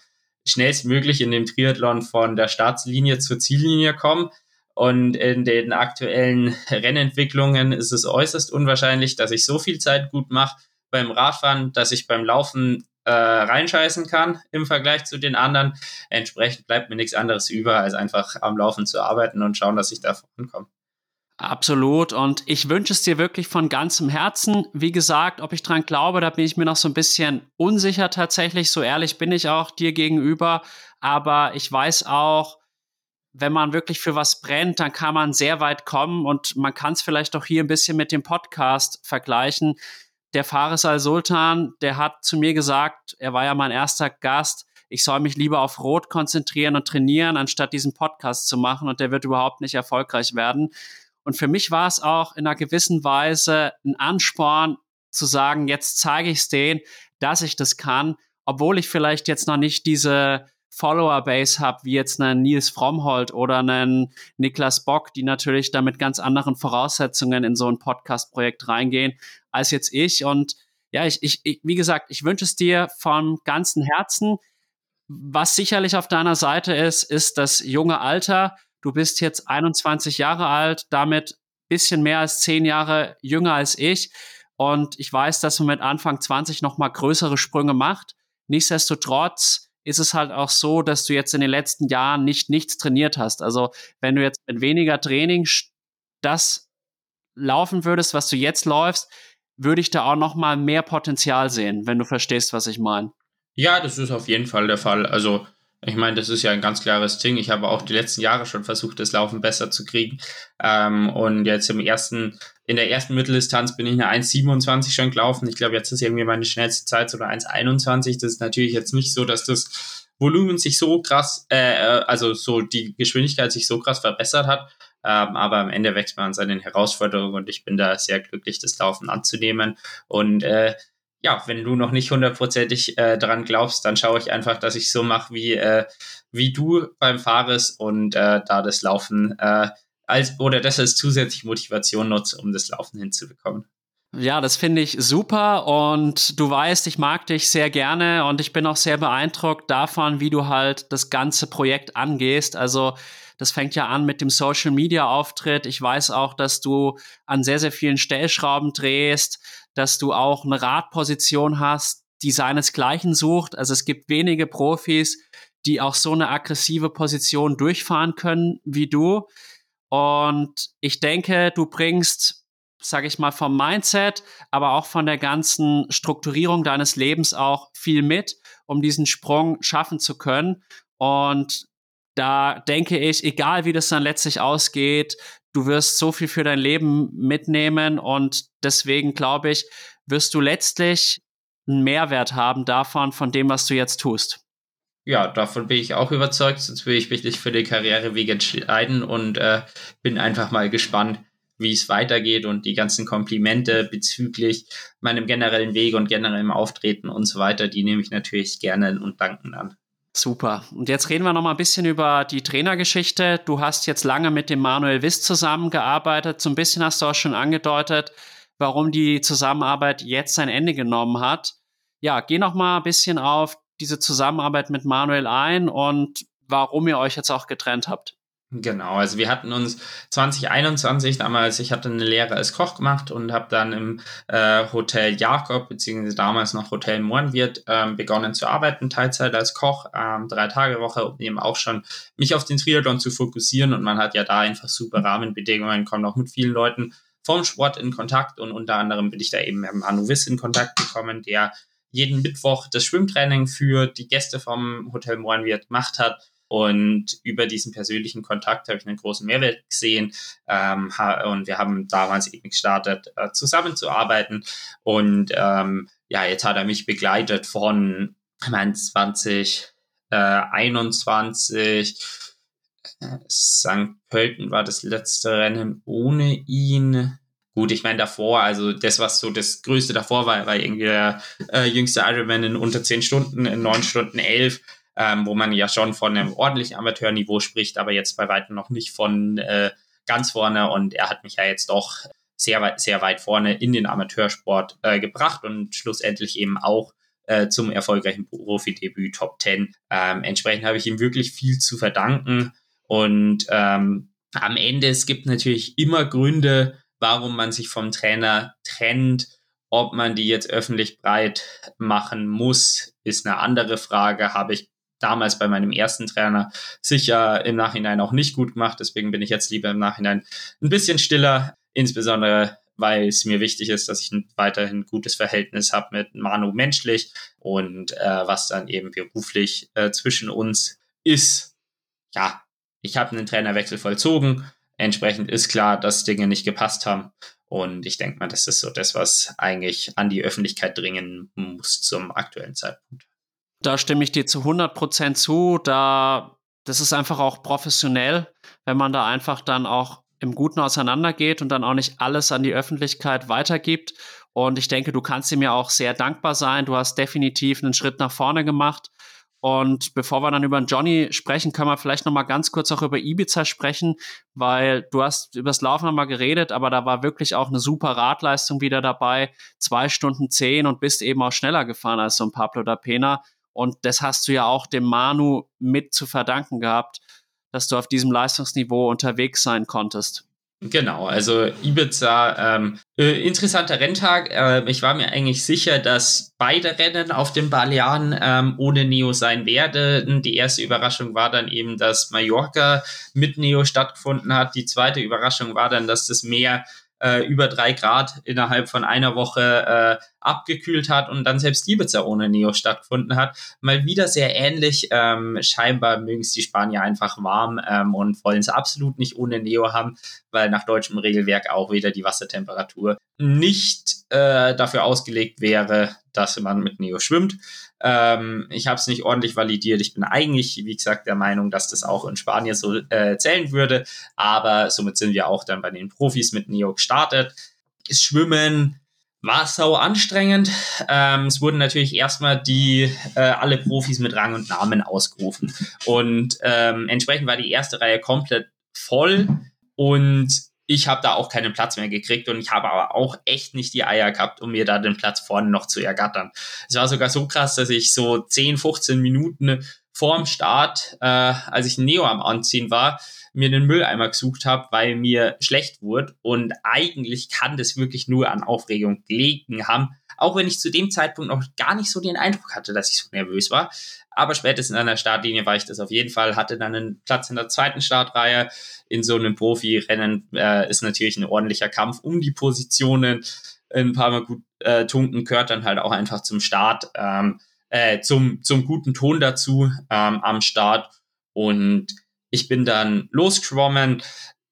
schnellstmöglich in dem Triathlon von der Startlinie zur Ziellinie komme. Und in den aktuellen Rennentwicklungen ist es äußerst unwahrscheinlich, dass ich so viel Zeit gut mache beim Radfahren, dass ich beim Laufen äh, reinscheißen kann im Vergleich zu den anderen. Entsprechend bleibt mir nichts anderes über, als einfach am Laufen zu arbeiten und schauen, dass ich da vorankomme. Absolut. Und ich wünsche es dir wirklich von ganzem Herzen. Wie gesagt, ob ich dran glaube, da bin ich mir noch so ein bisschen unsicher tatsächlich. So ehrlich bin ich auch dir gegenüber. Aber ich weiß auch, wenn man wirklich für was brennt, dann kann man sehr weit kommen und man kann es vielleicht auch hier ein bisschen mit dem Podcast vergleichen der Fares al-Sultan, der hat zu mir gesagt, er war ja mein erster Gast, ich soll mich lieber auf Rot konzentrieren und trainieren, anstatt diesen Podcast zu machen und der wird überhaupt nicht erfolgreich werden. Und für mich war es auch in einer gewissen Weise ein Ansporn zu sagen, jetzt zeige ich es denen, dass ich das kann, obwohl ich vielleicht jetzt noch nicht diese Follower-Base habe, wie jetzt einen Nils Frommhold oder einen Niklas Bock, die natürlich da mit ganz anderen Voraussetzungen in so ein Podcast-Projekt reingehen, als jetzt ich. Und ja, ich, ich, ich, wie gesagt, ich wünsche es dir vom ganzen Herzen. Was sicherlich auf deiner Seite ist, ist das junge Alter. Du bist jetzt 21 Jahre alt, damit bisschen mehr als zehn Jahre jünger als ich. Und ich weiß, dass man mit Anfang 20 noch mal größere Sprünge macht. Nichtsdestotrotz ist es halt auch so, dass du jetzt in den letzten Jahren nicht nichts trainiert hast. Also wenn du jetzt mit weniger Training das laufen würdest, was du jetzt läufst, würde ich da auch noch mal mehr Potenzial sehen, wenn du verstehst, was ich meine. Ja, das ist auf jeden Fall der Fall. Also ich meine, das ist ja ein ganz klares Ding. Ich habe auch die letzten Jahre schon versucht, das Laufen besser zu kriegen. Ähm, und jetzt im ersten, in der ersten Mitteldistanz bin ich eine 1,27 schon gelaufen. Ich glaube, jetzt ist irgendwie meine schnellste Zeit oder 1,21. Das ist natürlich jetzt nicht so, dass das Volumen sich so krass, äh, also so die Geschwindigkeit sich so krass verbessert hat. Ähm, aber am Ende wächst man an seinen Herausforderungen und ich bin da sehr glücklich, das Laufen anzunehmen. Und äh, ja, wenn du noch nicht hundertprozentig äh, dran glaubst, dann schaue ich einfach, dass ich so mache wie, äh, wie du beim Fahres und äh, da das Laufen äh, als oder das als zusätzliche Motivation nutze, um das Laufen hinzubekommen. Ja, das finde ich super und du weißt, ich mag dich sehr gerne und ich bin auch sehr beeindruckt davon, wie du halt das ganze Projekt angehst. Also das fängt ja an mit dem Social Media Auftritt. Ich weiß auch, dass du an sehr, sehr vielen Stellschrauben drehst, dass du auch eine Radposition hast, die seinesgleichen sucht. Also es gibt wenige Profis, die auch so eine aggressive Position durchfahren können wie du. Und ich denke, du bringst, sage ich mal, vom Mindset, aber auch von der ganzen Strukturierung deines Lebens auch viel mit, um diesen Sprung schaffen zu können. Und da denke ich, egal wie das dann letztlich ausgeht, du wirst so viel für dein Leben mitnehmen und deswegen glaube ich, wirst du letztlich einen Mehrwert haben davon, von dem, was du jetzt tust. Ja, davon bin ich auch überzeugt, sonst würde ich mich nicht für den Karriereweg entscheiden und äh, bin einfach mal gespannt, wie es weitergeht und die ganzen Komplimente bezüglich meinem generellen Weg und generellem Auftreten und so weiter, die nehme ich natürlich gerne und danken an. Super. Und jetzt reden wir noch mal ein bisschen über die Trainergeschichte. Du hast jetzt lange mit dem Manuel Wiss zusammengearbeitet. So ein bisschen hast du auch schon angedeutet, warum die Zusammenarbeit jetzt sein Ende genommen hat. Ja, geh noch mal ein bisschen auf diese Zusammenarbeit mit Manuel ein und warum ihr euch jetzt auch getrennt habt. Genau, also wir hatten uns 2021 damals, ich hatte eine Lehre als Koch gemacht und habe dann im äh, Hotel Jakob, beziehungsweise damals noch Hotel Mohrenwirt, ähm, begonnen zu arbeiten, Teilzeit als Koch, ähm, drei Tage Woche, um eben auch schon mich auf den Triathlon zu fokussieren und man hat ja da einfach super Rahmenbedingungen, kommt auch mit vielen Leuten vom Sport in Kontakt und unter anderem bin ich da eben mit Manu Wiss in Kontakt gekommen, der jeden Mittwoch das Schwimmtraining für die Gäste vom Hotel Mohrenwirt gemacht hat und über diesen persönlichen Kontakt habe ich einen großen Mehrwert gesehen. Ähm, und wir haben damals eben gestartet, äh, zusammenzuarbeiten. Und ähm, ja, jetzt hat er mich begleitet von ich meine, 2021. Äh, St. Pölten war das letzte Rennen ohne ihn. gut, ich meine davor, also das, was so das Größte davor war, war irgendwie der äh, jüngste Ironman in unter 10 Stunden, in 9 Stunden 11, ähm, wo man ja schon von einem ordentlichen Amateurniveau spricht, aber jetzt bei weitem noch nicht von äh, ganz vorne und er hat mich ja jetzt doch sehr weit, sehr weit vorne in den Amateursport äh, gebracht und schlussendlich eben auch äh, zum erfolgreichen Profidebüt Top 10. Ähm, entsprechend habe ich ihm wirklich viel zu verdanken und ähm, am Ende, es gibt natürlich immer Gründe, warum man sich vom Trainer trennt. Ob man die jetzt öffentlich breit machen muss, ist eine andere Frage. Habe ich damals bei meinem ersten Trainer sicher im Nachhinein auch nicht gut gemacht. Deswegen bin ich jetzt lieber im Nachhinein ein bisschen stiller, insbesondere weil es mir wichtig ist, dass ich ein weiterhin gutes Verhältnis habe mit Manu menschlich und äh, was dann eben beruflich äh, zwischen uns ist. Ja, ich habe einen Trainerwechsel vollzogen. Entsprechend ist klar, dass Dinge nicht gepasst haben. Und ich denke mal, das ist so das, was eigentlich an die Öffentlichkeit dringen muss zum aktuellen Zeitpunkt. Da stimme ich dir zu 100 Prozent zu. Da, das ist einfach auch professionell, wenn man da einfach dann auch im Guten auseinandergeht und dann auch nicht alles an die Öffentlichkeit weitergibt. Und ich denke, du kannst ihm ja auch sehr dankbar sein. Du hast definitiv einen Schritt nach vorne gemacht. Und bevor wir dann über Johnny sprechen, können wir vielleicht noch mal ganz kurz auch über Ibiza sprechen, weil du hast über das Laufen noch mal geredet, aber da war wirklich auch eine super Radleistung wieder dabei. Zwei Stunden zehn und bist eben auch schneller gefahren als so ein Pablo da Pena. Und das hast du ja auch dem Manu mit zu verdanken gehabt, dass du auf diesem Leistungsniveau unterwegs sein konntest. Genau, also Ibiza, ähm, äh, interessanter Renntag. Äh, ich war mir eigentlich sicher, dass beide Rennen auf den Balearen ähm, ohne Neo sein werden. Die erste Überraschung war dann eben, dass Mallorca mit Neo stattgefunden hat. Die zweite Überraschung war dann, dass das Meer äh, über drei Grad innerhalb von einer Woche äh, abgekühlt hat und dann selbst Ibiza ohne Neo stattgefunden hat. Mal wieder sehr ähnlich. Ähm, scheinbar mögen es die Spanier einfach warm ähm, und wollen es absolut nicht ohne Neo haben, weil nach deutschem Regelwerk auch wieder die Wassertemperatur nicht äh, dafür ausgelegt wäre, dass man mit Neo schwimmt. Ähm, ich habe es nicht ordentlich validiert. Ich bin eigentlich, wie gesagt, der Meinung, dass das auch in Spanien so äh, zählen würde. Aber somit sind wir auch dann bei den Profis mit Neo gestartet. Schwimmen war sau anstrengend. Ähm, es wurden natürlich erstmal die äh, alle Profis mit Rang und Namen ausgerufen. Und ähm, entsprechend war die erste Reihe komplett voll. Und ich habe da auch keinen Platz mehr gekriegt und ich habe aber auch echt nicht die Eier gehabt, um mir da den Platz vorne noch zu ergattern. Es war sogar so krass, dass ich so 10, 15 Minuten vorm Start, äh, als ich Neo am Anziehen war, mir den Mülleimer gesucht habe, weil mir schlecht wurde. Und eigentlich kann das wirklich nur an Aufregung gelegen haben. Auch wenn ich zu dem Zeitpunkt noch gar nicht so den Eindruck hatte, dass ich so nervös war. Aber spätestens an der Startlinie war ich das auf jeden Fall, hatte dann einen Platz in der zweiten Startreihe. In so einem Profi-Rennen äh, ist natürlich ein ordentlicher Kampf um die Positionen. Ein paar Mal gut äh, tunken gehört dann halt auch einfach zum Start, ähm, äh, zum, zum guten Ton dazu ähm, am Start. Und ich bin dann losgeschwommen,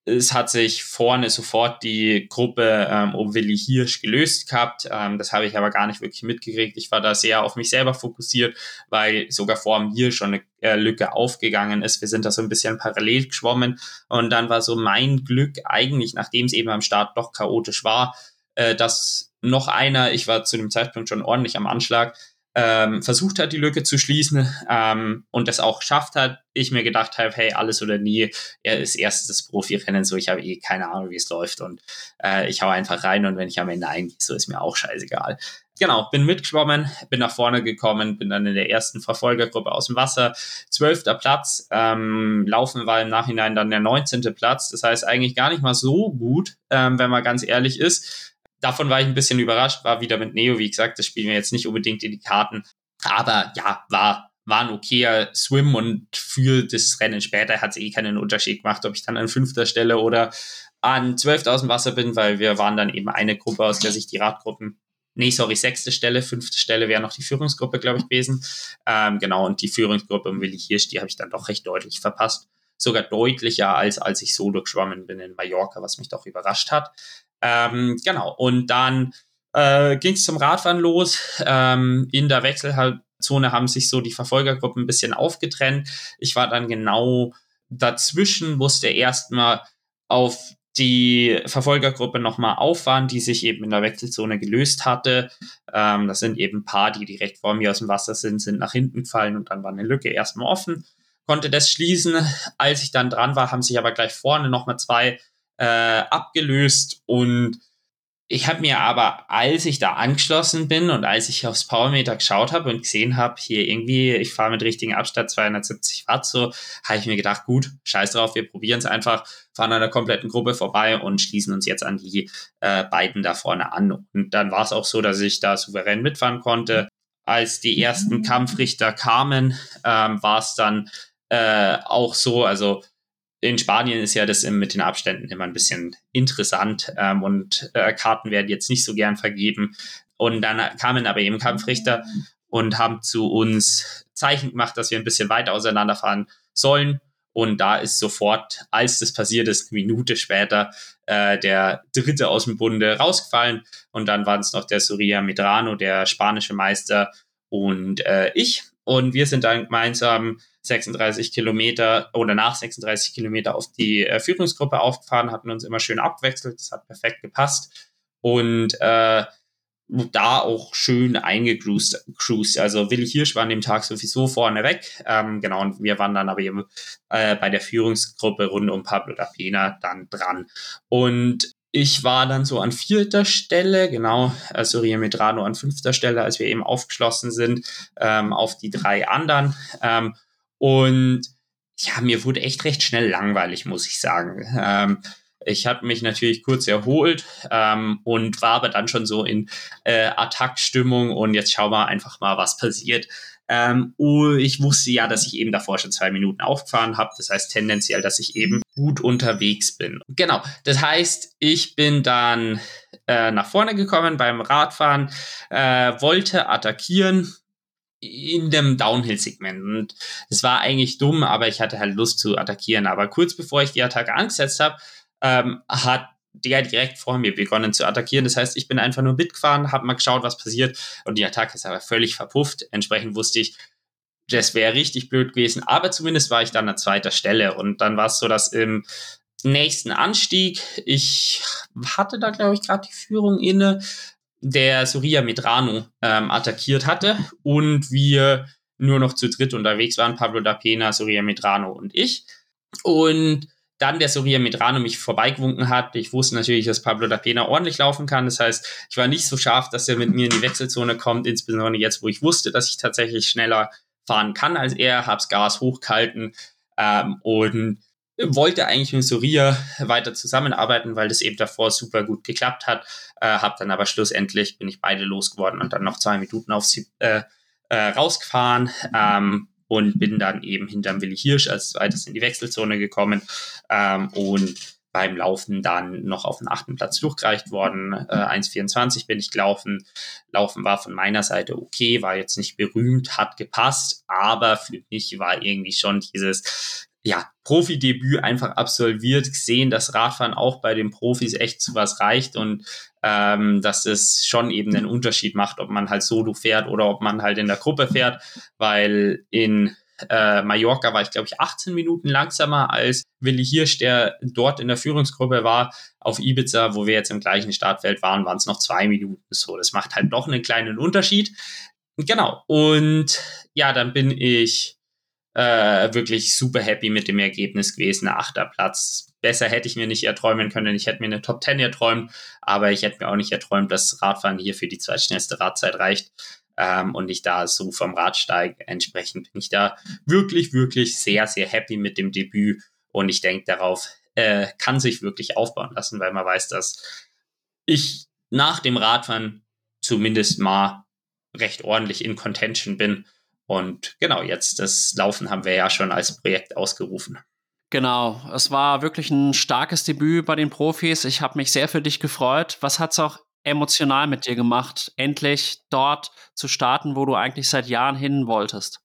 es hat sich vorne sofort die Gruppe ähm, um Willi Hirsch gelöst gehabt. Ähm, das habe ich aber gar nicht wirklich mitgekriegt. Ich war da sehr auf mich selber fokussiert, weil sogar vor mir schon eine äh, Lücke aufgegangen ist. Wir sind da so ein bisschen parallel geschwommen. Und dann war so mein Glück eigentlich, nachdem es eben am Start doch chaotisch war, äh, dass noch einer, ich war zu dem Zeitpunkt schon ordentlich am Anschlag, ähm, versucht hat, die Lücke zu schließen ähm, und das auch geschafft hat. Ich mir gedacht habe, hey, alles oder nie, er ist erstes Profirennen, so ich habe eh keine Ahnung, wie es läuft und äh, ich hau einfach rein und wenn ich am Ende eingehe, so ist mir auch scheißegal. Genau, bin mitgeschwommen, bin nach vorne gekommen, bin dann in der ersten Verfolgergruppe aus dem Wasser. Zwölfter Platz, ähm, Laufen war im Nachhinein dann der neunzehnte Platz. Das heißt eigentlich gar nicht mal so gut, ähm, wenn man ganz ehrlich ist davon war ich ein bisschen überrascht, war wieder mit Neo, wie gesagt, das spielen wir jetzt nicht unbedingt in die Karten. Aber ja, war, war ein okayer Swim und für das Rennen später hat es eh keinen Unterschied gemacht, ob ich dann an fünfter Stelle oder an zwölfter Wasser bin, weil wir waren dann eben eine Gruppe, aus der sich die Radgruppen nee, sorry, sechste Stelle, fünfte Stelle wäre noch die Führungsgruppe, glaube ich, gewesen. Ähm, genau, und die Führungsgruppe um Willi Hirsch, die habe ich dann doch recht deutlich verpasst. Sogar deutlicher, als als ich solo geschwommen bin in Mallorca, was mich doch überrascht hat. Ähm, genau, und dann äh, ging es zum Radfahren los. Ähm, in der Wechselzone haben sich so die Verfolgergruppen ein bisschen aufgetrennt. Ich war dann genau dazwischen, musste erstmal auf die Verfolgergruppe nochmal auffahren, die sich eben in der Wechselzone gelöst hatte. Ähm, das sind eben ein paar, die direkt vor mir aus dem Wasser sind, sind nach hinten gefallen und dann war eine Lücke erstmal offen. Konnte das schließen. Als ich dann dran war, haben sich aber gleich vorne nochmal zwei äh, abgelöst und ich habe mir aber, als ich da angeschlossen bin und als ich aufs Powermeter geschaut habe und gesehen habe, hier irgendwie, ich fahre mit richtigen Abstand 270 Watt, so, habe ich mir gedacht, gut, scheiß drauf, wir probieren es einfach, fahren an der kompletten Gruppe vorbei und schließen uns jetzt an die äh, beiden da vorne an. Und dann war es auch so, dass ich da souverän mitfahren konnte. Als die ersten Kampfrichter kamen, ähm, war es dann äh, auch so, also in Spanien ist ja das mit den Abständen immer ein bisschen interessant ähm, und äh, Karten werden jetzt nicht so gern vergeben. Und dann kamen aber eben Kampfrichter und haben zu uns Zeichen gemacht, dass wir ein bisschen weiter auseinanderfahren sollen. Und da ist sofort, als das passiert ist, eine Minute später, äh, der Dritte aus dem Bunde rausgefallen. Und dann waren es noch der Soria Medrano, der spanische Meister und äh, ich. Und wir sind dann gemeinsam 36 Kilometer oder nach 36 Kilometer auf die äh, Führungsgruppe aufgefahren, hatten uns immer schön abwechselt, das hat perfekt gepasst und äh, da auch schön eingecruised. Also Willi Hirsch war an dem Tag sowieso vorne weg. Ähm, genau, und wir waren dann aber eben äh, bei der Führungsgruppe rund um Pablo da Pena dann dran. Und ich war dann so an vierter Stelle, genau, also Ria Medrano an fünfter Stelle, als wir eben aufgeschlossen sind ähm, auf die drei anderen. Ähm, und ja, mir wurde echt recht schnell langweilig, muss ich sagen. Ähm, ich habe mich natürlich kurz erholt ähm, und war aber dann schon so in äh, Attackstimmung und jetzt schauen wir einfach mal, was passiert. Ähm, oh, ich wusste ja, dass ich eben davor schon zwei Minuten aufgefahren habe. Das heißt tendenziell, dass ich eben gut unterwegs bin. Genau. Das heißt, ich bin dann äh, nach vorne gekommen beim Radfahren, äh, wollte attackieren, in dem Downhill-Segment. Und es war eigentlich dumm, aber ich hatte halt Lust zu attackieren. Aber kurz bevor ich die Attacke angesetzt habe, ähm, hat der direkt vor mir begonnen zu attackieren. Das heißt, ich bin einfach nur mitgefahren, habe mal geschaut, was passiert und die Attacke ist aber völlig verpufft. Entsprechend wusste ich, das wäre richtig blöd gewesen, aber zumindest war ich dann an zweiter Stelle und dann war es so, dass im nächsten Anstieg, ich hatte da glaube ich gerade die Führung inne, der Soria Medrano ähm, attackiert hatte und wir nur noch zu dritt unterwegs waren, Pablo da Pena, Soria Medrano und ich. Und dann der Soria Medrano mich vorbeigewunken hat. Ich wusste natürlich, dass Pablo da Pena ordentlich laufen kann. Das heißt, ich war nicht so scharf, dass er mit mir in die Wechselzone kommt, insbesondere jetzt, wo ich wusste, dass ich tatsächlich schneller fahren kann als er, hab's Gas hochgehalten ähm, und wollte eigentlich mit Soria weiter zusammenarbeiten, weil das eben davor super gut geklappt hat. Äh, hab dann aber schlussendlich bin ich beide losgeworden und dann noch zwei Minuten auf sie äh, äh, rausgefahren ähm, und bin dann eben hinterm Willi Hirsch als zweites in die Wechselzone gekommen ähm, und beim Laufen dann noch auf den achten Platz durchgereicht worden. Äh, 1,24 bin ich gelaufen. Laufen war von meiner Seite okay, war jetzt nicht berühmt, hat gepasst, aber für mich war irgendwie schon dieses ja, Profidebüt einfach absolviert, gesehen, dass Radfahren auch bei den Profis echt zu was reicht und ähm, dass es schon eben einen Unterschied macht, ob man halt solo fährt oder ob man halt in der Gruppe fährt, weil in äh, Mallorca war ich, glaube ich, 18 Minuten langsamer als Willi Hirsch, der dort in der Führungsgruppe war. Auf Ibiza, wo wir jetzt im gleichen Startfeld waren, waren es noch zwei Minuten. So, das macht halt doch einen kleinen Unterschied. Genau. Und ja, dann bin ich äh, wirklich super happy mit dem Ergebnis gewesen. Achter Platz. Besser hätte ich mir nicht erträumen können. Ich hätte mir eine Top 10 erträumt, aber ich hätte mir auch nicht erträumt, dass Radfahren hier für die zweitschnellste Radzeit reicht ähm, und ich da so vom Rad steige. Entsprechend bin ich da wirklich, wirklich sehr, sehr happy mit dem Debüt und ich denke, darauf äh, kann sich wirklich aufbauen lassen, weil man weiß, dass ich nach dem Radfahren zumindest mal recht ordentlich in Contention bin und genau, jetzt das Laufen haben wir ja schon als Projekt ausgerufen. Genau, es war wirklich ein starkes Debüt bei den Profis. Ich habe mich sehr für dich gefreut. Was hat es auch emotional mit dir gemacht, endlich dort zu starten, wo du eigentlich seit Jahren hin wolltest?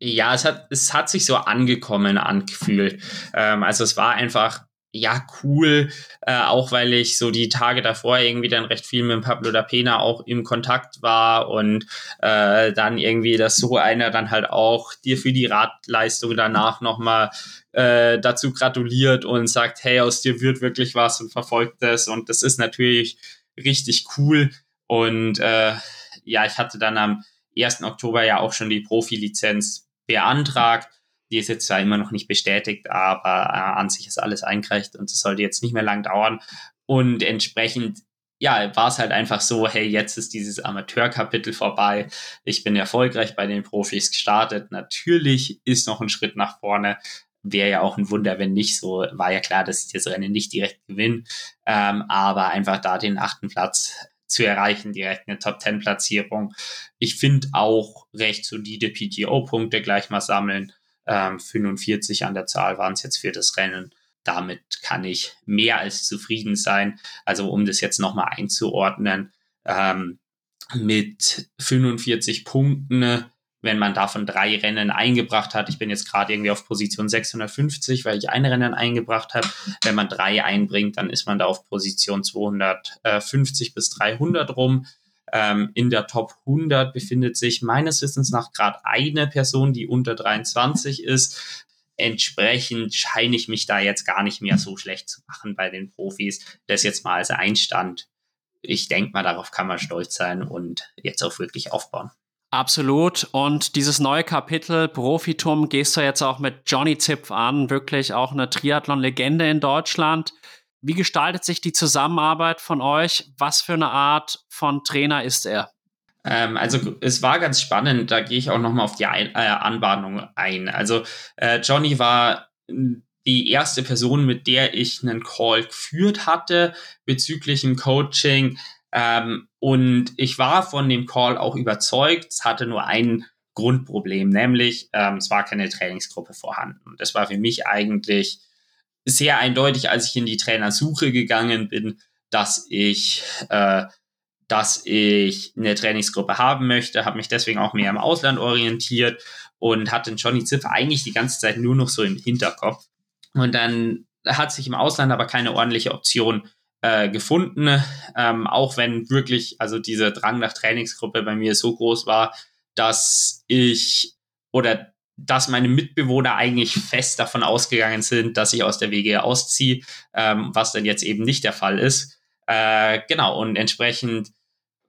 Ja, es hat, es hat sich so angekommen angefühlt. Ähm, also es war einfach ja, cool, äh, auch weil ich so die Tage davor irgendwie dann recht viel mit Pablo da Pena auch im Kontakt war und äh, dann irgendwie, dass so einer dann halt auch dir für die Radleistung danach nochmal äh, dazu gratuliert und sagt, hey, aus dir wird wirklich was und verfolgt das und das ist natürlich richtig cool und äh, ja, ich hatte dann am 1. Oktober ja auch schon die Profilizenz beantragt die ist jetzt zwar immer noch nicht bestätigt, aber äh, an sich ist alles eingereicht und es sollte jetzt nicht mehr lang dauern. Und entsprechend, ja, war es halt einfach so, hey, jetzt ist dieses Amateurkapitel vorbei. Ich bin erfolgreich bei den Profis gestartet. Natürlich ist noch ein Schritt nach vorne. Wäre ja auch ein Wunder, wenn nicht so. War ja klar, dass ich das Rennen nicht direkt gewinne. Ähm, aber einfach da den achten Platz zu erreichen, direkt eine Top-10-Platzierung. Ich finde auch recht solide PTO-Punkte gleich mal sammeln. Ähm, 45 an der Zahl waren es jetzt für das Rennen. Damit kann ich mehr als zufrieden sein. Also um das jetzt nochmal einzuordnen, ähm, mit 45 Punkten, wenn man davon drei Rennen eingebracht hat. Ich bin jetzt gerade irgendwie auf Position 650, weil ich ein Rennen eingebracht habe. Wenn man drei einbringt, dann ist man da auf Position 250 bis 300 rum. Ähm, in der Top 100 befindet sich meines Wissens nach gerade eine Person, die unter 23 ist. Entsprechend scheine ich mich da jetzt gar nicht mehr so schlecht zu machen bei den Profis. Das jetzt mal als Einstand. Ich denke mal, darauf kann man stolz sein und jetzt auch wirklich aufbauen. Absolut. Und dieses neue Kapitel Profitum gehst du jetzt auch mit Johnny Zipf an, wirklich auch eine Triathlon-Legende in Deutschland. Wie gestaltet sich die Zusammenarbeit von euch? Was für eine Art von Trainer ist er? Ähm, also es war ganz spannend, da gehe ich auch nochmal auf die ein äh, Anbahnung ein. Also äh, Johnny war die erste Person, mit der ich einen Call geführt hatte bezüglich dem Coaching. Ähm, und ich war von dem Call auch überzeugt. Es hatte nur ein Grundproblem, nämlich ähm, es war keine Trainingsgruppe vorhanden. Das war für mich eigentlich sehr eindeutig, als ich in die Trainersuche gegangen bin, dass ich, äh, dass ich eine Trainingsgruppe haben möchte, habe mich deswegen auch mehr im Ausland orientiert und hatte Johnny Ziff eigentlich die ganze Zeit nur noch so im Hinterkopf. Und dann hat sich im Ausland aber keine ordentliche Option äh, gefunden, ähm, auch wenn wirklich, also dieser Drang nach Trainingsgruppe bei mir so groß war, dass ich oder dass meine Mitbewohner eigentlich fest davon ausgegangen sind, dass ich aus der WG ausziehe, ähm, was dann jetzt eben nicht der Fall ist. Äh, genau, und entsprechend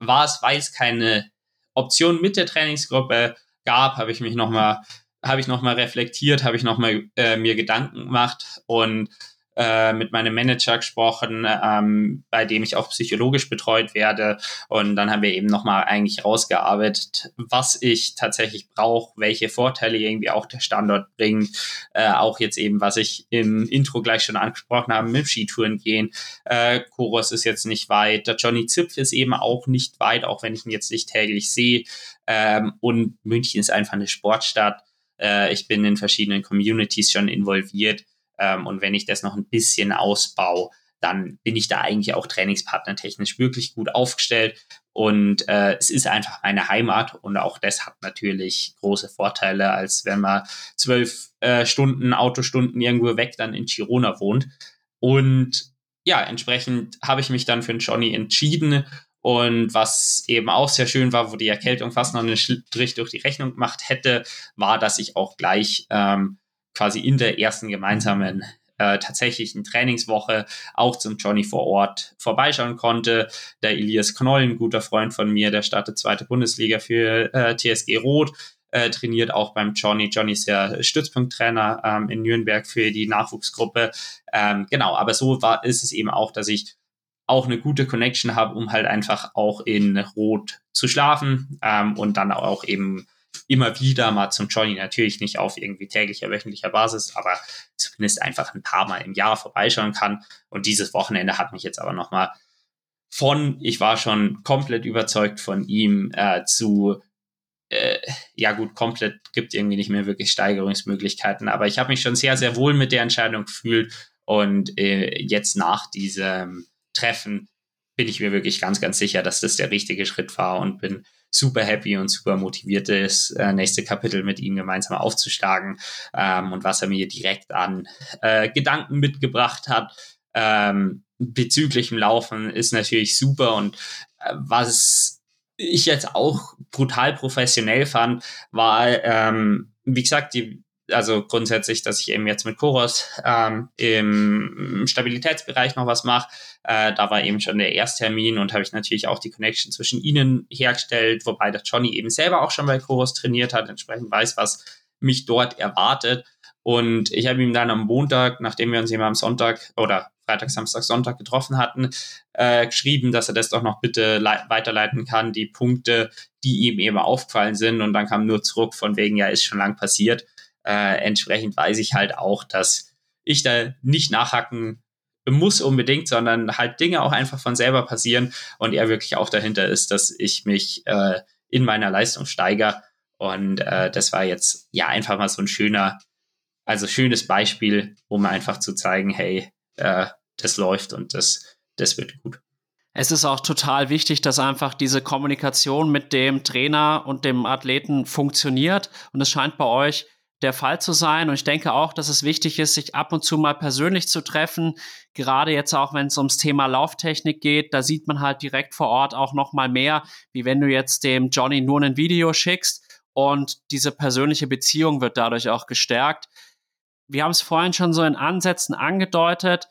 war es, weil es keine Option mit der Trainingsgruppe gab, habe ich mich nochmal, habe ich nochmal reflektiert, habe ich nochmal äh, mir Gedanken gemacht und äh, mit meinem Manager gesprochen, ähm, bei dem ich auch psychologisch betreut werde. Und dann haben wir eben nochmal eigentlich rausgearbeitet, was ich tatsächlich brauche, welche Vorteile irgendwie auch der Standort bringt. Äh, auch jetzt eben, was ich im Intro gleich schon angesprochen habe, mit Skitouren gehen. Äh, Koros ist jetzt nicht weit. Der Johnny Zipf ist eben auch nicht weit, auch wenn ich ihn jetzt nicht täglich sehe. Ähm, und München ist einfach eine Sportstadt. Äh, ich bin in verschiedenen Communities schon involviert ähm, und wenn ich das noch ein bisschen ausbaue, dann bin ich da eigentlich auch trainingspartnertechnisch wirklich gut aufgestellt. Und äh, es ist einfach meine Heimat und auch das hat natürlich große Vorteile, als wenn man zwölf äh, Stunden, Autostunden irgendwo weg dann in Girona wohnt. Und ja, entsprechend habe ich mich dann für den Johnny entschieden. Und was eben auch sehr schön war, wo die Erkältung fast noch einen Strich durch die Rechnung gemacht hätte, war, dass ich auch gleich ähm, quasi in der ersten gemeinsamen äh, tatsächlichen Trainingswoche auch zum Johnny vor Ort vorbeischauen konnte. Der Elias Knoll, ein guter Freund von mir, der startet zweite Bundesliga für äh, TSG Roth, äh, trainiert auch beim Johnny. Johnny ist ja Stützpunkttrainer ähm, in Nürnberg für die Nachwuchsgruppe. Ähm, genau, aber so war, ist es eben auch, dass ich auch eine gute Connection habe, um halt einfach auch in Rot zu schlafen ähm, und dann auch eben immer wieder mal zum Johnny, natürlich nicht auf irgendwie täglicher, wöchentlicher Basis, aber zumindest einfach ein paar Mal im Jahr vorbeischauen kann. Und dieses Wochenende hat mich jetzt aber nochmal von, ich war schon komplett überzeugt von ihm, äh, zu, äh, ja gut, komplett gibt irgendwie nicht mehr wirklich Steigerungsmöglichkeiten, aber ich habe mich schon sehr, sehr wohl mit der Entscheidung gefühlt. Und äh, jetzt nach diesem Treffen bin ich mir wirklich ganz, ganz sicher, dass das der richtige Schritt war und bin super happy und super motiviert, das äh, nächste Kapitel mit ihm gemeinsam aufzuschlagen ähm, und was er mir direkt an äh, Gedanken mitgebracht hat. Ähm, bezüglich dem Laufen ist natürlich super und äh, was ich jetzt auch brutal professionell fand, war, ähm, wie gesagt, die, also grundsätzlich, dass ich eben jetzt mit Koros ähm, im Stabilitätsbereich noch was mache. Äh, da war eben schon der Ersttermin und habe ich natürlich auch die Connection zwischen ihnen hergestellt, wobei der Johnny eben selber auch schon bei Koros trainiert hat, entsprechend weiß, was mich dort erwartet. Und ich habe ihm dann am Montag, nachdem wir uns eben am Sonntag oder Freitag, Samstag, Sonntag getroffen hatten, äh, geschrieben, dass er das doch noch bitte weiterleiten kann, die Punkte, die ihm eben aufgefallen sind. Und dann kam nur zurück von wegen, ja, ist schon lang passiert. Äh, entsprechend weiß ich halt auch, dass ich da nicht nachhacken muss unbedingt, sondern halt Dinge auch einfach von selber passieren und er wirklich auch dahinter ist, dass ich mich äh, in meiner Leistung steigere. Und äh, das war jetzt ja einfach mal so ein schöner, also schönes Beispiel, um einfach zu zeigen, hey, äh, das läuft und das, das wird gut. Es ist auch total wichtig, dass einfach diese Kommunikation mit dem Trainer und dem Athleten funktioniert. Und es scheint bei euch der Fall zu sein. Und ich denke auch, dass es wichtig ist, sich ab und zu mal persönlich zu treffen. Gerade jetzt auch, wenn es ums Thema Lauftechnik geht, da sieht man halt direkt vor Ort auch noch mal mehr, wie wenn du jetzt dem Johnny nur ein Video schickst. Und diese persönliche Beziehung wird dadurch auch gestärkt wir haben es vorhin schon so in Ansätzen angedeutet.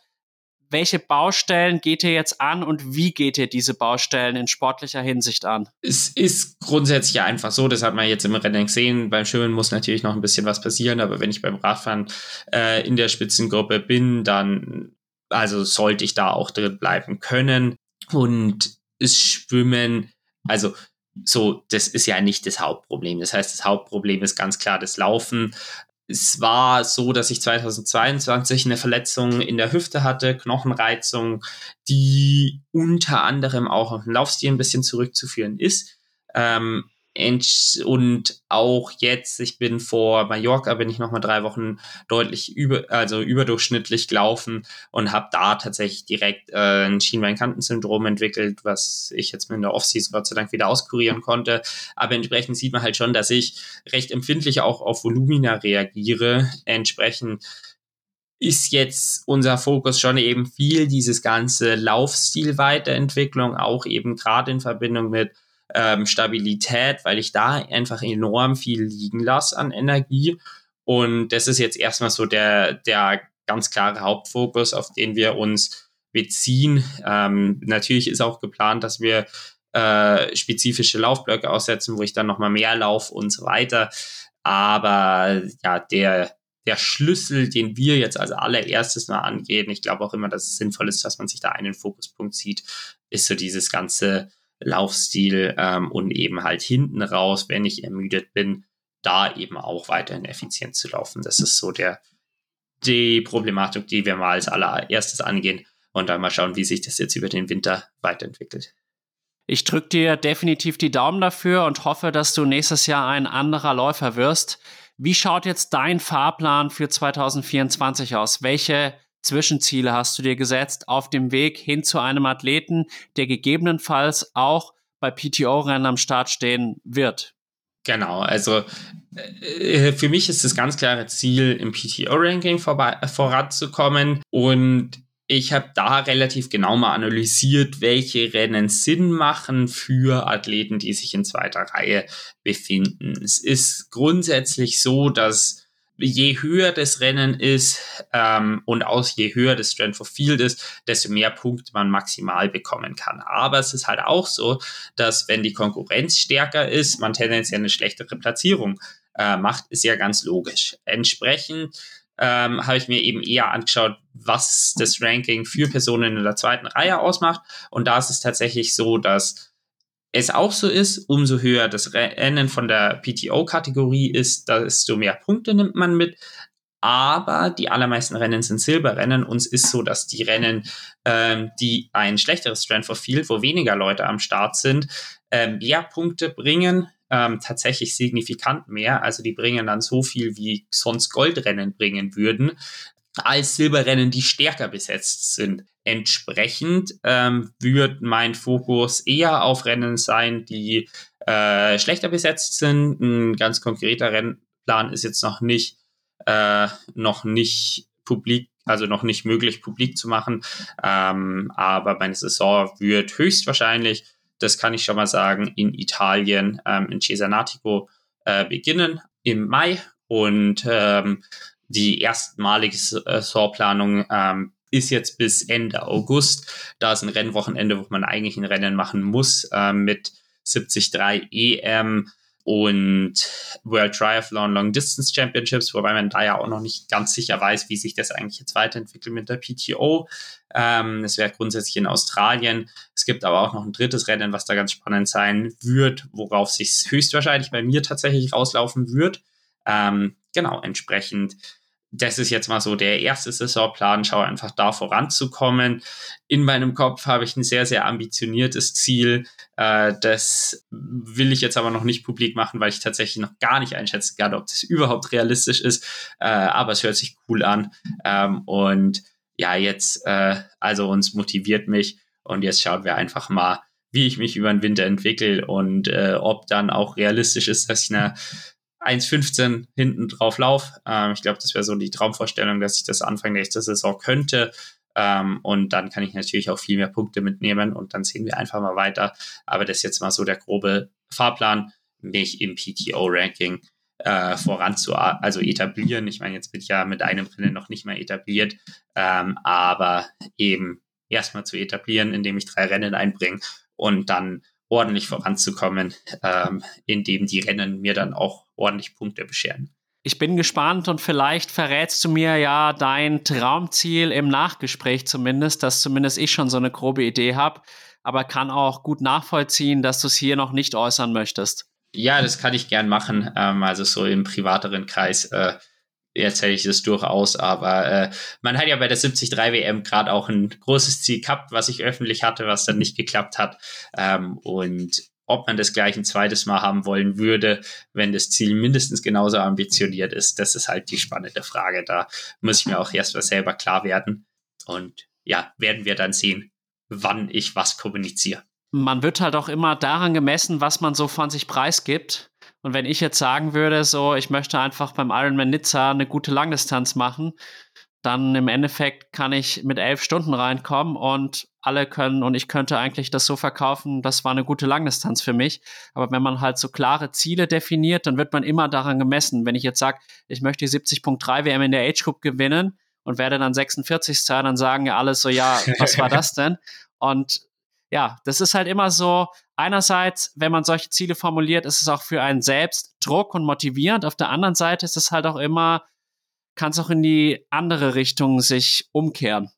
Welche Baustellen geht ihr jetzt an und wie geht ihr diese Baustellen in sportlicher Hinsicht an? Es ist grundsätzlich einfach so, das hat man jetzt im Rennen gesehen. Beim Schwimmen muss natürlich noch ein bisschen was passieren, aber wenn ich beim Radfahren äh, in der Spitzengruppe bin, dann also sollte ich da auch drin bleiben können. Und das Schwimmen, also so, das ist ja nicht das Hauptproblem. Das heißt, das Hauptproblem ist ganz klar das Laufen es war so, dass ich 2022 eine Verletzung in der Hüfte hatte, Knochenreizung, die unter anderem auch auf den Laufstil ein bisschen zurückzuführen ist. Ähm, und auch jetzt, ich bin vor Mallorca, bin ich nochmal drei Wochen deutlich über, also überdurchschnittlich gelaufen und habe da tatsächlich direkt äh, ein Schienbeinkantensyndrom entwickelt, was ich jetzt mit der Offseason Gott sei Dank wieder auskurieren konnte. Aber entsprechend sieht man halt schon, dass ich recht empfindlich auch auf Volumina reagiere. Entsprechend ist jetzt unser Fokus schon eben viel dieses ganze Laufstil-Weiterentwicklung, auch eben gerade in Verbindung mit ähm, Stabilität, weil ich da einfach enorm viel liegen lasse an Energie. Und das ist jetzt erstmal so der, der ganz klare Hauptfokus, auf den wir uns beziehen. Ähm, natürlich ist auch geplant, dass wir äh, spezifische Laufblöcke aussetzen, wo ich dann nochmal mehr laufe und so weiter. Aber ja, der, der Schlüssel, den wir jetzt als allererstes mal angehen, ich glaube auch immer, dass es sinnvoll ist, dass man sich da einen Fokuspunkt sieht, ist so dieses ganze Laufstil ähm, und eben halt hinten raus, wenn ich ermüdet bin, da eben auch weiterhin effizient zu laufen. Das ist so der, die Problematik, die wir mal als allererstes angehen und dann mal schauen, wie sich das jetzt über den Winter weiterentwickelt. Ich drücke dir definitiv die Daumen dafür und hoffe, dass du nächstes Jahr ein anderer Läufer wirst. Wie schaut jetzt dein Fahrplan für 2024 aus? Welche Zwischenziele hast du dir gesetzt auf dem Weg hin zu einem Athleten, der gegebenenfalls auch bei PTO-Rennen am Start stehen wird? Genau, also äh, für mich ist das ganz klare Ziel, im PTO-Ranking voranzukommen und ich habe da relativ genau mal analysiert, welche Rennen Sinn machen für Athleten, die sich in zweiter Reihe befinden. Es ist grundsätzlich so, dass je höher das Rennen ist ähm, und auch je höher das Strength of Field ist, desto mehr Punkte man maximal bekommen kann. Aber es ist halt auch so, dass wenn die Konkurrenz stärker ist, man tendenziell eine schlechtere Platzierung äh, macht, ist ja ganz logisch. Entsprechend ähm, habe ich mir eben eher angeschaut, was das Ranking für Personen in der zweiten Reihe ausmacht. Und da ist es tatsächlich so, dass es auch so ist, umso höher das Rennen von der PTO-Kategorie ist, desto mehr Punkte nimmt man mit. Aber die allermeisten Rennen sind Silberrennen und es ist so, dass die Rennen, ähm, die ein schlechteres Strand for Field, wo weniger Leute am Start sind, ähm, mehr Punkte bringen, ähm, tatsächlich signifikant mehr. Also die bringen dann so viel, wie sonst Goldrennen bringen würden als Silberrennen, die stärker besetzt sind. Entsprechend ähm, wird mein Fokus eher auf Rennen sein, die äh, schlechter besetzt sind. Ein ganz konkreter Rennplan ist jetzt noch nicht, äh, noch nicht publik, also noch nicht möglich publik zu machen. Ähm, aber meine Saison wird höchstwahrscheinlich, das kann ich schon mal sagen, in Italien, ähm, in Cesanatico äh, beginnen im Mai und ähm, die erstmalige Saisonplanung ähm, ist jetzt bis Ende August. Da ist ein Rennwochenende, wo man eigentlich ein Rennen machen muss äh, mit 73 EM und World Triathlon Long Distance Championships, wobei man da ja auch noch nicht ganz sicher weiß, wie sich das eigentlich jetzt weiterentwickelt mit der PTO. Ähm, wäre grundsätzlich in Australien. Es gibt aber auch noch ein drittes Rennen, was da ganz spannend sein wird, worauf sich höchstwahrscheinlich bei mir tatsächlich rauslaufen wird. Ähm, genau, entsprechend das ist jetzt mal so der erste Saisonplan, schau einfach da voranzukommen. In meinem Kopf habe ich ein sehr, sehr ambitioniertes Ziel. Äh, das will ich jetzt aber noch nicht publik machen, weil ich tatsächlich noch gar nicht einschätzen kann, ob das überhaupt realistisch ist. Äh, aber es hört sich cool an. Ähm, und ja, jetzt, äh, also uns motiviert mich. Und jetzt schauen wir einfach mal, wie ich mich über den Winter entwickle und ob dann auch realistisch ist, dass ich eine 1,15 hinten drauf lauf. Ähm, ich glaube, das wäre so die Traumvorstellung, dass ich das Anfang nächster Saison könnte. Ähm, und dann kann ich natürlich auch viel mehr Punkte mitnehmen und dann sehen wir einfach mal weiter. Aber das ist jetzt mal so der grobe Fahrplan, mich im PTO-Ranking äh, voranzu, also etablieren. Ich meine, jetzt bin ich ja mit einem Rennen noch nicht mal etabliert, ähm, aber eben erstmal zu etablieren, indem ich drei Rennen einbringe und dann ordentlich voranzukommen, ähm, indem die Rennen mir dann auch ordentlich Punkte bescheren. Ich bin gespannt und vielleicht verrätst du mir ja dein Traumziel im Nachgespräch zumindest, dass zumindest ich schon so eine grobe Idee habe, aber kann auch gut nachvollziehen, dass du es hier noch nicht äußern möchtest. Ja, das kann ich gern machen. Ähm, also so im privateren Kreis äh, erzähle ich das durchaus, aber äh, man hat ja bei der 73 WM gerade auch ein großes Ziel gehabt, was ich öffentlich hatte, was dann nicht geklappt hat. Ähm, und ob man das gleich ein zweites Mal haben wollen würde, wenn das Ziel mindestens genauso ambitioniert ist, das ist halt die spannende Frage. Da muss ich mir auch erst mal selber klar werden. Und ja, werden wir dann sehen, wann ich was kommuniziere. Man wird halt auch immer daran gemessen, was man so von sich preisgibt. Und wenn ich jetzt sagen würde, so, ich möchte einfach beim Ironman Nizza eine gute Langdistanz machen, dann im Endeffekt kann ich mit elf Stunden reinkommen und alle können und ich könnte eigentlich das so verkaufen, das war eine gute Langdistanz für mich. Aber wenn man halt so klare Ziele definiert, dann wird man immer daran gemessen. Wenn ich jetzt sage, ich möchte die 70.3 WM in der Age Group gewinnen und werde dann 46. dann sagen ja alles so, ja, was war das denn? Und ja, das ist halt immer so, einerseits, wenn man solche Ziele formuliert, ist es auch für einen selbst Druck und motivierend. Auf der anderen Seite ist es halt auch immer, kann es auch in die andere Richtung sich umkehren.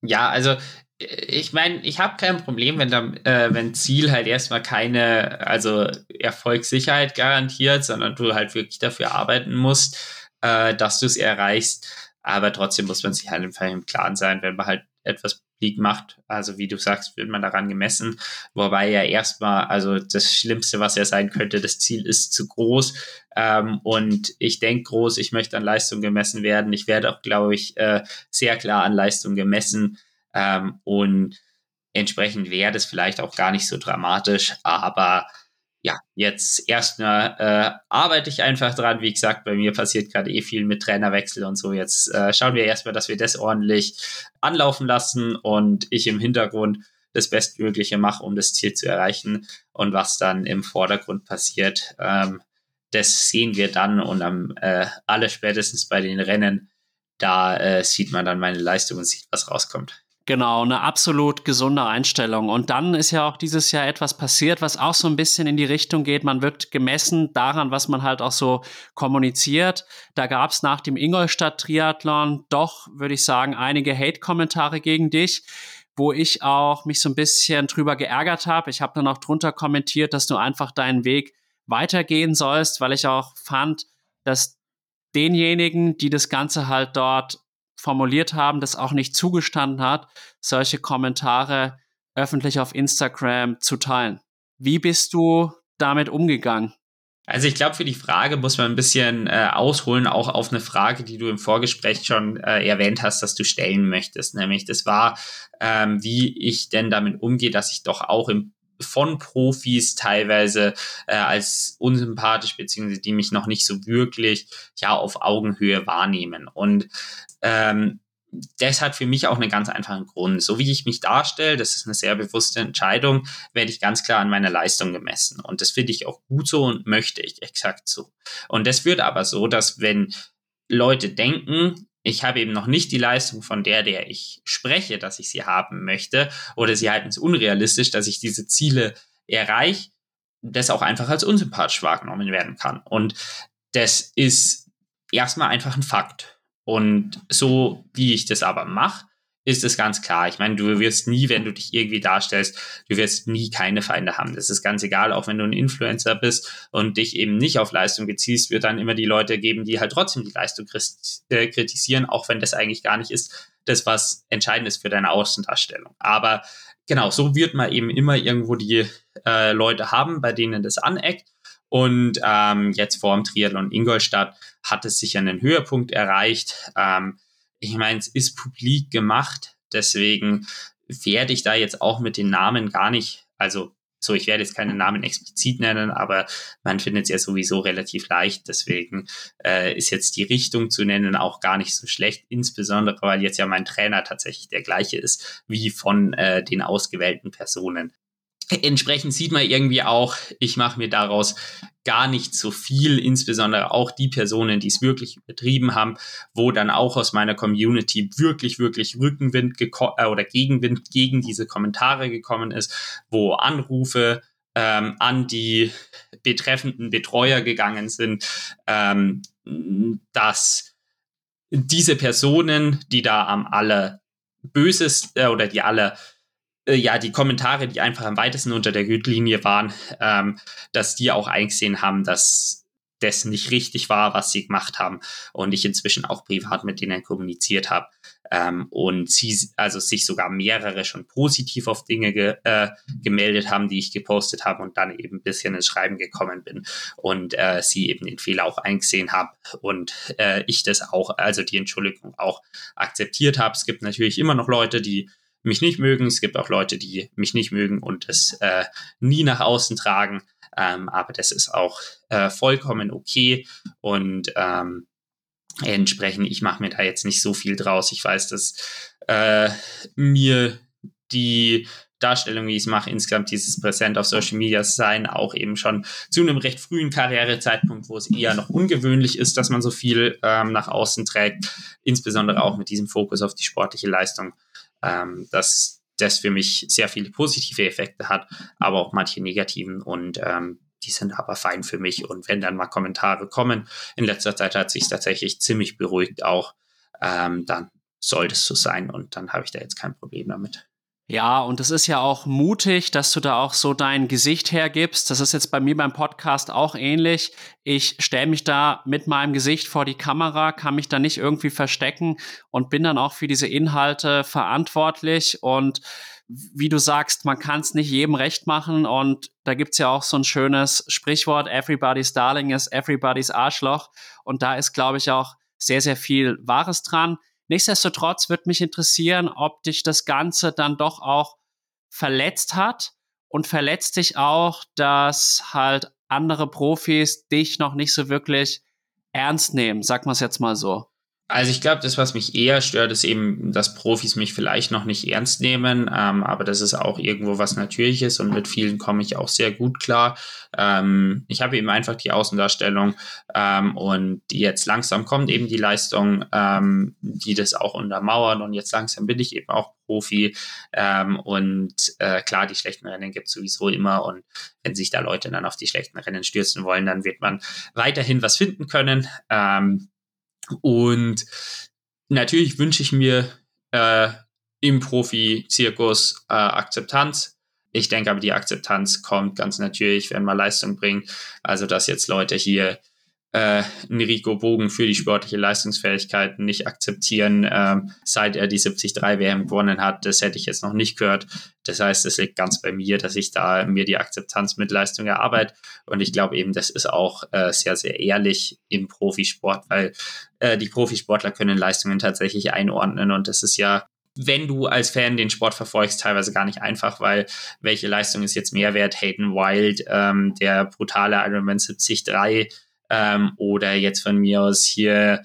Ja, also ich meine, ich habe kein Problem, wenn, da, äh, wenn Ziel halt erstmal keine, also Erfolgssicherheit garantiert, sondern du halt wirklich dafür arbeiten musst, äh, dass du es erreichst. Aber trotzdem muss man sich halt im Klaren sein, wenn man halt etwas League macht. Also wie du sagst, wird man daran gemessen. Wobei ja erstmal, also das Schlimmste, was ja sein könnte, das Ziel ist zu groß. Ähm, und ich denke groß, ich möchte an Leistung gemessen werden. Ich werde auch, glaube ich, äh, sehr klar an Leistung gemessen. Ähm, und entsprechend wäre das vielleicht auch gar nicht so dramatisch, aber ja, jetzt erstmal äh, arbeite ich einfach dran. Wie gesagt, bei mir passiert gerade eh viel mit Trainerwechsel und so. Jetzt äh, schauen wir erstmal, dass wir das ordentlich anlaufen lassen und ich im Hintergrund das Bestmögliche mache, um das Ziel zu erreichen. Und was dann im Vordergrund passiert, ähm, das sehen wir dann und am äh, alle spätestens bei den Rennen, da äh, sieht man dann meine Leistung und sieht, was rauskommt. Genau, eine absolut gesunde Einstellung. Und dann ist ja auch dieses Jahr etwas passiert, was auch so ein bisschen in die Richtung geht. Man wird gemessen daran, was man halt auch so kommuniziert. Da gab es nach dem Ingolstadt-Triathlon doch, würde ich sagen, einige Hate-Kommentare gegen dich, wo ich auch mich so ein bisschen drüber geärgert habe. Ich habe dann auch drunter kommentiert, dass du einfach deinen Weg weitergehen sollst, weil ich auch fand, dass denjenigen, die das Ganze halt dort formuliert haben, das auch nicht zugestanden hat, solche Kommentare öffentlich auf Instagram zu teilen. Wie bist du damit umgegangen? Also ich glaube, für die Frage muss man ein bisschen äh, ausholen, auch auf eine Frage, die du im Vorgespräch schon äh, erwähnt hast, dass du stellen möchtest. Nämlich, das war, ähm, wie ich denn damit umgehe, dass ich doch auch im von Profis teilweise äh, als unsympathisch, beziehungsweise die mich noch nicht so wirklich ja auf Augenhöhe wahrnehmen. Und ähm, das hat für mich auch einen ganz einfachen Grund. So wie ich mich darstelle, das ist eine sehr bewusste Entscheidung, werde ich ganz klar an meiner Leistung gemessen. Und das finde ich auch gut so und möchte ich exakt so. Und das wird aber so, dass wenn Leute denken, ich habe eben noch nicht die Leistung von der, der ich spreche, dass ich sie haben möchte, oder sie halten es unrealistisch, dass ich diese Ziele erreiche, das auch einfach als unsympathisch wahrgenommen werden kann. Und das ist erstmal einfach ein Fakt. Und so wie ich das aber mache, ist es ganz klar. Ich meine, du wirst nie, wenn du dich irgendwie darstellst, du wirst nie keine Feinde haben. Das ist ganz egal, auch wenn du ein Influencer bist und dich eben nicht auf Leistung beziehst, wird dann immer die Leute geben, die halt trotzdem die Leistung äh, kritisieren, auch wenn das eigentlich gar nicht ist, das was entscheidend ist für deine Außendarstellung. Aber genau, so wird man eben immer irgendwo die äh, Leute haben, bei denen das aneckt. Und ähm, jetzt vor dem Triathlon Ingolstadt hat es sicher einen Höhepunkt erreicht. Ähm, ich meine, es ist publik gemacht, deswegen werde ich da jetzt auch mit den Namen gar nicht, also so, ich werde jetzt keine Namen explizit nennen, aber man findet es ja sowieso relativ leicht. Deswegen äh, ist jetzt die Richtung zu nennen auch gar nicht so schlecht, insbesondere weil jetzt ja mein Trainer tatsächlich der gleiche ist wie von äh, den ausgewählten Personen entsprechend sieht man irgendwie auch, ich mache mir daraus gar nicht so viel, insbesondere auch die Personen, die es wirklich übertrieben haben, wo dann auch aus meiner Community wirklich, wirklich Rückenwind äh, oder Gegenwind gegen diese Kommentare gekommen ist, wo Anrufe ähm, an die betreffenden Betreuer gegangen sind, ähm, dass diese Personen, die da am aller bösest äh, oder die aller äh, ja, die Kommentare, die einfach am weitesten unter der Gürtellinie waren, ähm, dass die auch eingesehen haben, dass das nicht richtig war, was sie gemacht haben und ich inzwischen auch privat mit denen kommuniziert habe ähm, und sie also sich sogar mehrere schon positiv auf Dinge ge, äh, gemeldet haben, die ich gepostet habe und dann eben ein bisschen ins Schreiben gekommen bin und äh, sie eben den Fehler auch eingesehen habe und äh, ich das auch, also die Entschuldigung auch akzeptiert habe. Es gibt natürlich immer noch Leute, die mich nicht mögen. Es gibt auch Leute, die mich nicht mögen und es äh, nie nach außen tragen. Ähm, aber das ist auch äh, vollkommen okay. Und ähm, entsprechend, ich mache mir da jetzt nicht so viel draus. Ich weiß, dass äh, mir die Darstellung, wie ich es mache, insgesamt dieses Präsent auf Social Media sein, auch eben schon zu einem recht frühen Karrierezeitpunkt, wo es eher noch ungewöhnlich ist, dass man so viel ähm, nach außen trägt, insbesondere auch mit diesem Fokus auf die sportliche Leistung ähm, dass das für mich sehr viele positive Effekte hat, aber auch manche negativen und ähm, die sind aber fein für mich. Und wenn dann mal Kommentare kommen, in letzter Zeit hat sich tatsächlich ziemlich beruhigt auch, ähm, dann soll das so sein und dann habe ich da jetzt kein Problem damit. Ja, und es ist ja auch mutig, dass du da auch so dein Gesicht hergibst. Das ist jetzt bei mir beim Podcast auch ähnlich. Ich stelle mich da mit meinem Gesicht vor die Kamera, kann mich da nicht irgendwie verstecken und bin dann auch für diese Inhalte verantwortlich. Und wie du sagst, man kann es nicht jedem recht machen. Und da gibt's ja auch so ein schönes Sprichwort, everybody's darling is everybody's Arschloch. Und da ist, glaube ich, auch sehr, sehr viel Wahres dran. Nichtsdestotrotz wird mich interessieren, ob dich das Ganze dann doch auch verletzt hat und verletzt dich auch, dass halt andere Profis dich noch nicht so wirklich ernst nehmen, sag mal es jetzt mal so. Also ich glaube, das, was mich eher stört, ist eben, dass Profis mich vielleicht noch nicht ernst nehmen, ähm, aber das ist auch irgendwo was Natürliches und mit vielen komme ich auch sehr gut klar. Ähm, ich habe eben einfach die Außendarstellung ähm, und jetzt langsam kommt eben die Leistung, ähm, die das auch untermauern und jetzt langsam bin ich eben auch Profi ähm, und äh, klar, die schlechten Rennen gibt es sowieso immer und wenn sich da Leute dann auf die schlechten Rennen stürzen wollen, dann wird man weiterhin was finden können. Ähm, und natürlich wünsche ich mir äh, im Profi-Zirkus äh, Akzeptanz. Ich denke aber, die Akzeptanz kommt ganz natürlich, wenn man Leistung bringt. Also, dass jetzt Leute hier äh, Enrico Bogen für die sportliche Leistungsfähigkeit nicht akzeptieren, ähm, seit er die 73 WM gewonnen hat. Das hätte ich jetzt noch nicht gehört. Das heißt, es liegt ganz bei mir, dass ich da mir die Akzeptanz mit Leistung erarbeite. Und ich glaube eben, das ist auch äh, sehr, sehr ehrlich im Profisport, weil äh, die Profisportler können Leistungen tatsächlich einordnen. Und das ist ja wenn du als Fan den Sport verfolgst, teilweise gar nicht einfach, weil welche Leistung ist jetzt mehr wert? Hayden Wild, ähm, der brutale Ironman 73 ähm, oder jetzt von mir aus hier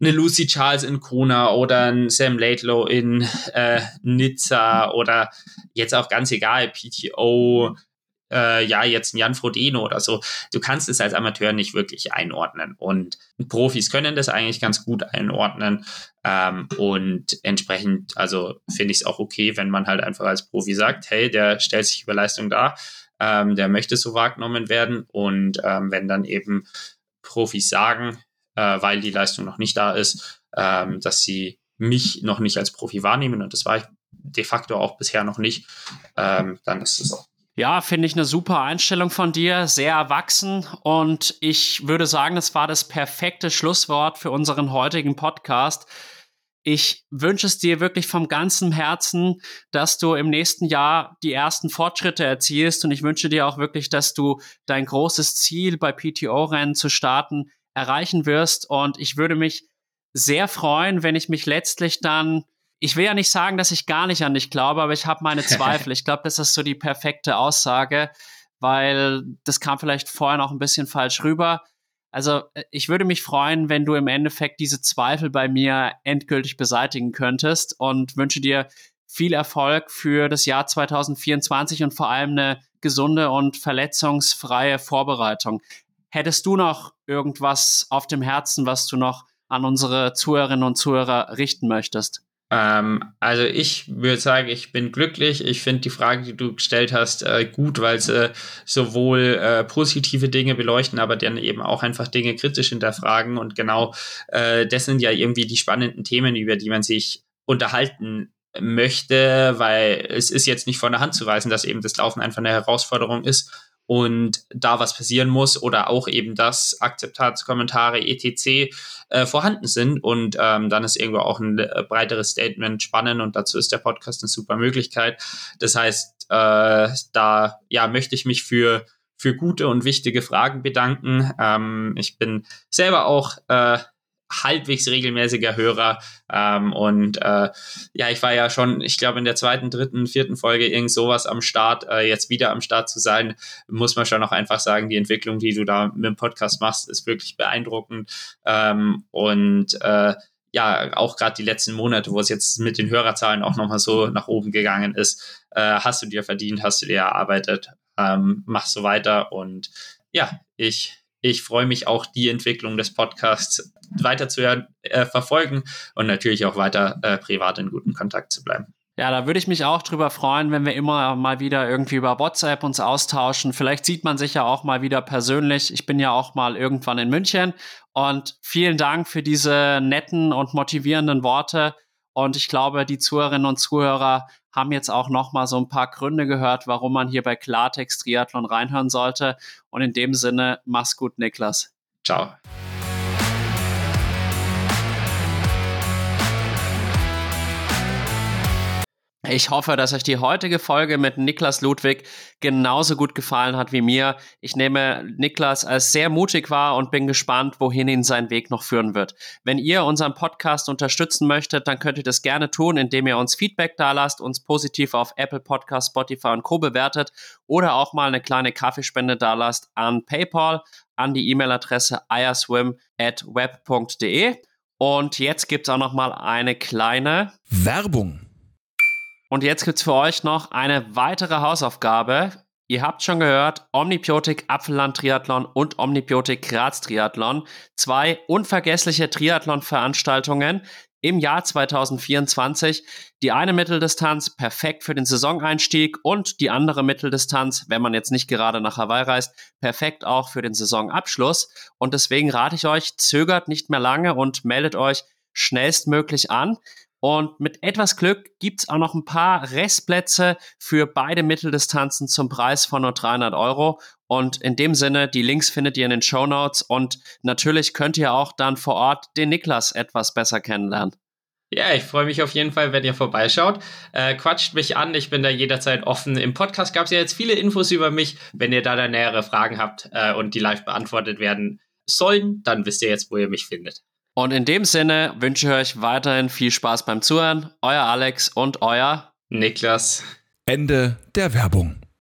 eine Lucy Charles in Kona oder ein Sam Laidlow in äh, Nizza oder jetzt auch ganz egal, PTO, äh, ja, jetzt ein Jan Frodeno oder so. Du kannst es als Amateur nicht wirklich einordnen. Und Profis können das eigentlich ganz gut einordnen. Ähm, und entsprechend, also finde ich es auch okay, wenn man halt einfach als Profi sagt, hey, der stellt sich über Leistung dar, ähm, der möchte so wahrgenommen werden. Und ähm, wenn dann eben Profis sagen, äh, weil die Leistung noch nicht da ist, ähm, dass sie mich noch nicht als Profi wahrnehmen. Und das war ich de facto auch bisher noch nicht, ähm, dann ist es auch ja, finde ich eine super Einstellung von dir, sehr erwachsen. Und ich würde sagen, das war das perfekte Schlusswort für unseren heutigen Podcast. Ich wünsche es dir wirklich vom ganzen Herzen, dass du im nächsten Jahr die ersten Fortschritte erzielst und ich wünsche dir auch wirklich, dass du dein großes Ziel bei PTO-Rennen zu starten erreichen wirst und ich würde mich sehr freuen, wenn ich mich letztlich dann ich will ja nicht sagen, dass ich gar nicht an dich glaube, aber ich habe meine Zweifel. ich glaube, das ist so die perfekte Aussage, weil das kam vielleicht vorher noch ein bisschen falsch rüber. Also äh, ich würde mich freuen, wenn du im Endeffekt diese Zweifel bei mir endgültig beseitigen könntest und wünsche dir viel Erfolg für das Jahr 2024 und vor allem eine gesunde und verletzungsfreie Vorbereitung. Hättest du noch irgendwas auf dem Herzen, was du noch an unsere Zuhörerinnen und Zuhörer richten möchtest? Ähm, also ich würde sagen, ich bin glücklich. Ich finde die Frage, die du gestellt hast, äh, gut, weil sie äh, sowohl äh, positive Dinge beleuchten, aber dann eben auch einfach Dinge kritisch hinterfragen. Und genau äh, das sind ja irgendwie die spannenden Themen, über die man sich unterhalten möchte, weil es ist jetzt nicht von der Hand zu weisen, dass eben das Laufen einfach eine Herausforderung ist und da was passieren muss oder auch eben, dass Akzeptanzkommentare etc. Äh, vorhanden sind und ähm, dann ist irgendwo auch ein äh, breiteres Statement spannend und dazu ist der Podcast eine super Möglichkeit. Das heißt, äh, da ja möchte ich mich für für gute und wichtige Fragen bedanken. Ähm, ich bin selber auch äh, halbwegs regelmäßiger Hörer. Ähm, und äh, ja, ich war ja schon, ich glaube, in der zweiten, dritten, vierten Folge irgend sowas am Start. Äh, jetzt wieder am Start zu sein, muss man schon auch einfach sagen, die Entwicklung, die du da mit dem Podcast machst, ist wirklich beeindruckend. Ähm, und äh, ja, auch gerade die letzten Monate, wo es jetzt mit den Hörerzahlen auch nochmal so nach oben gegangen ist, äh, hast du dir verdient, hast du dir erarbeitet, ähm, mach so weiter und ja, ich ich freue mich auch, die Entwicklung des Podcasts weiter zu äh, verfolgen und natürlich auch weiter äh, privat in gutem Kontakt zu bleiben. Ja, da würde ich mich auch drüber freuen, wenn wir immer mal wieder irgendwie über WhatsApp uns austauschen. Vielleicht sieht man sich ja auch mal wieder persönlich. Ich bin ja auch mal irgendwann in München. Und vielen Dank für diese netten und motivierenden Worte. Und ich glaube, die Zuhörerinnen und Zuhörer haben jetzt auch noch mal so ein paar Gründe gehört, warum man hier bei Klartext Triathlon reinhören sollte. Und in dem Sinne, mach's gut, Niklas. Ciao. Ich hoffe, dass euch die heutige Folge mit Niklas Ludwig genauso gut gefallen hat wie mir. Ich nehme Niklas als sehr mutig wahr und bin gespannt, wohin ihn sein Weg noch führen wird. Wenn ihr unseren Podcast unterstützen möchtet, dann könnt ihr das gerne tun, indem ihr uns Feedback da lasst, uns positiv auf Apple Podcast, Spotify und Co. bewertet oder auch mal eine kleine Kaffeespende da lasst an PayPal, an die E-Mail-Adresse iaswim at web.de. Und jetzt gibt's auch noch mal eine kleine Werbung. Und jetzt gibt's für euch noch eine weitere Hausaufgabe. Ihr habt schon gehört, Omnibiotik Apfelland Triathlon und Omnibiotik Graz Triathlon. Zwei unvergessliche Triathlon-Veranstaltungen im Jahr 2024. Die eine Mitteldistanz perfekt für den Saisoneinstieg und die andere Mitteldistanz, wenn man jetzt nicht gerade nach Hawaii reist, perfekt auch für den Saisonabschluss. Und deswegen rate ich euch, zögert nicht mehr lange und meldet euch schnellstmöglich an Und mit etwas Glück gibt's auch noch ein paar Restplätze für beide Mitteldistanzen zum Preis von nur 300 Euro. Und in dem Sinne, die Links findet ihr in den Show Notes. Und natürlich könnt ihr auch dann vor Ort den Niklas etwas besser kennenlernen. Ja, ich freue mich auf jeden Fall, wenn ihr vorbeischaut. Äh, quatscht mich an, ich bin da jederzeit offen. Im Podcast gab es ja jetzt viele Infos über mich. Wenn ihr da dann nähere Fragen habt äh, und die live beantwortet werden sollen, dann wisst ihr jetzt, wo ihr mich findet. Und in dem Sinne wünsche ich euch weiterhin viel Spaß beim Zuhören. Euer Alex und euer Niklas. Ende der Werbung.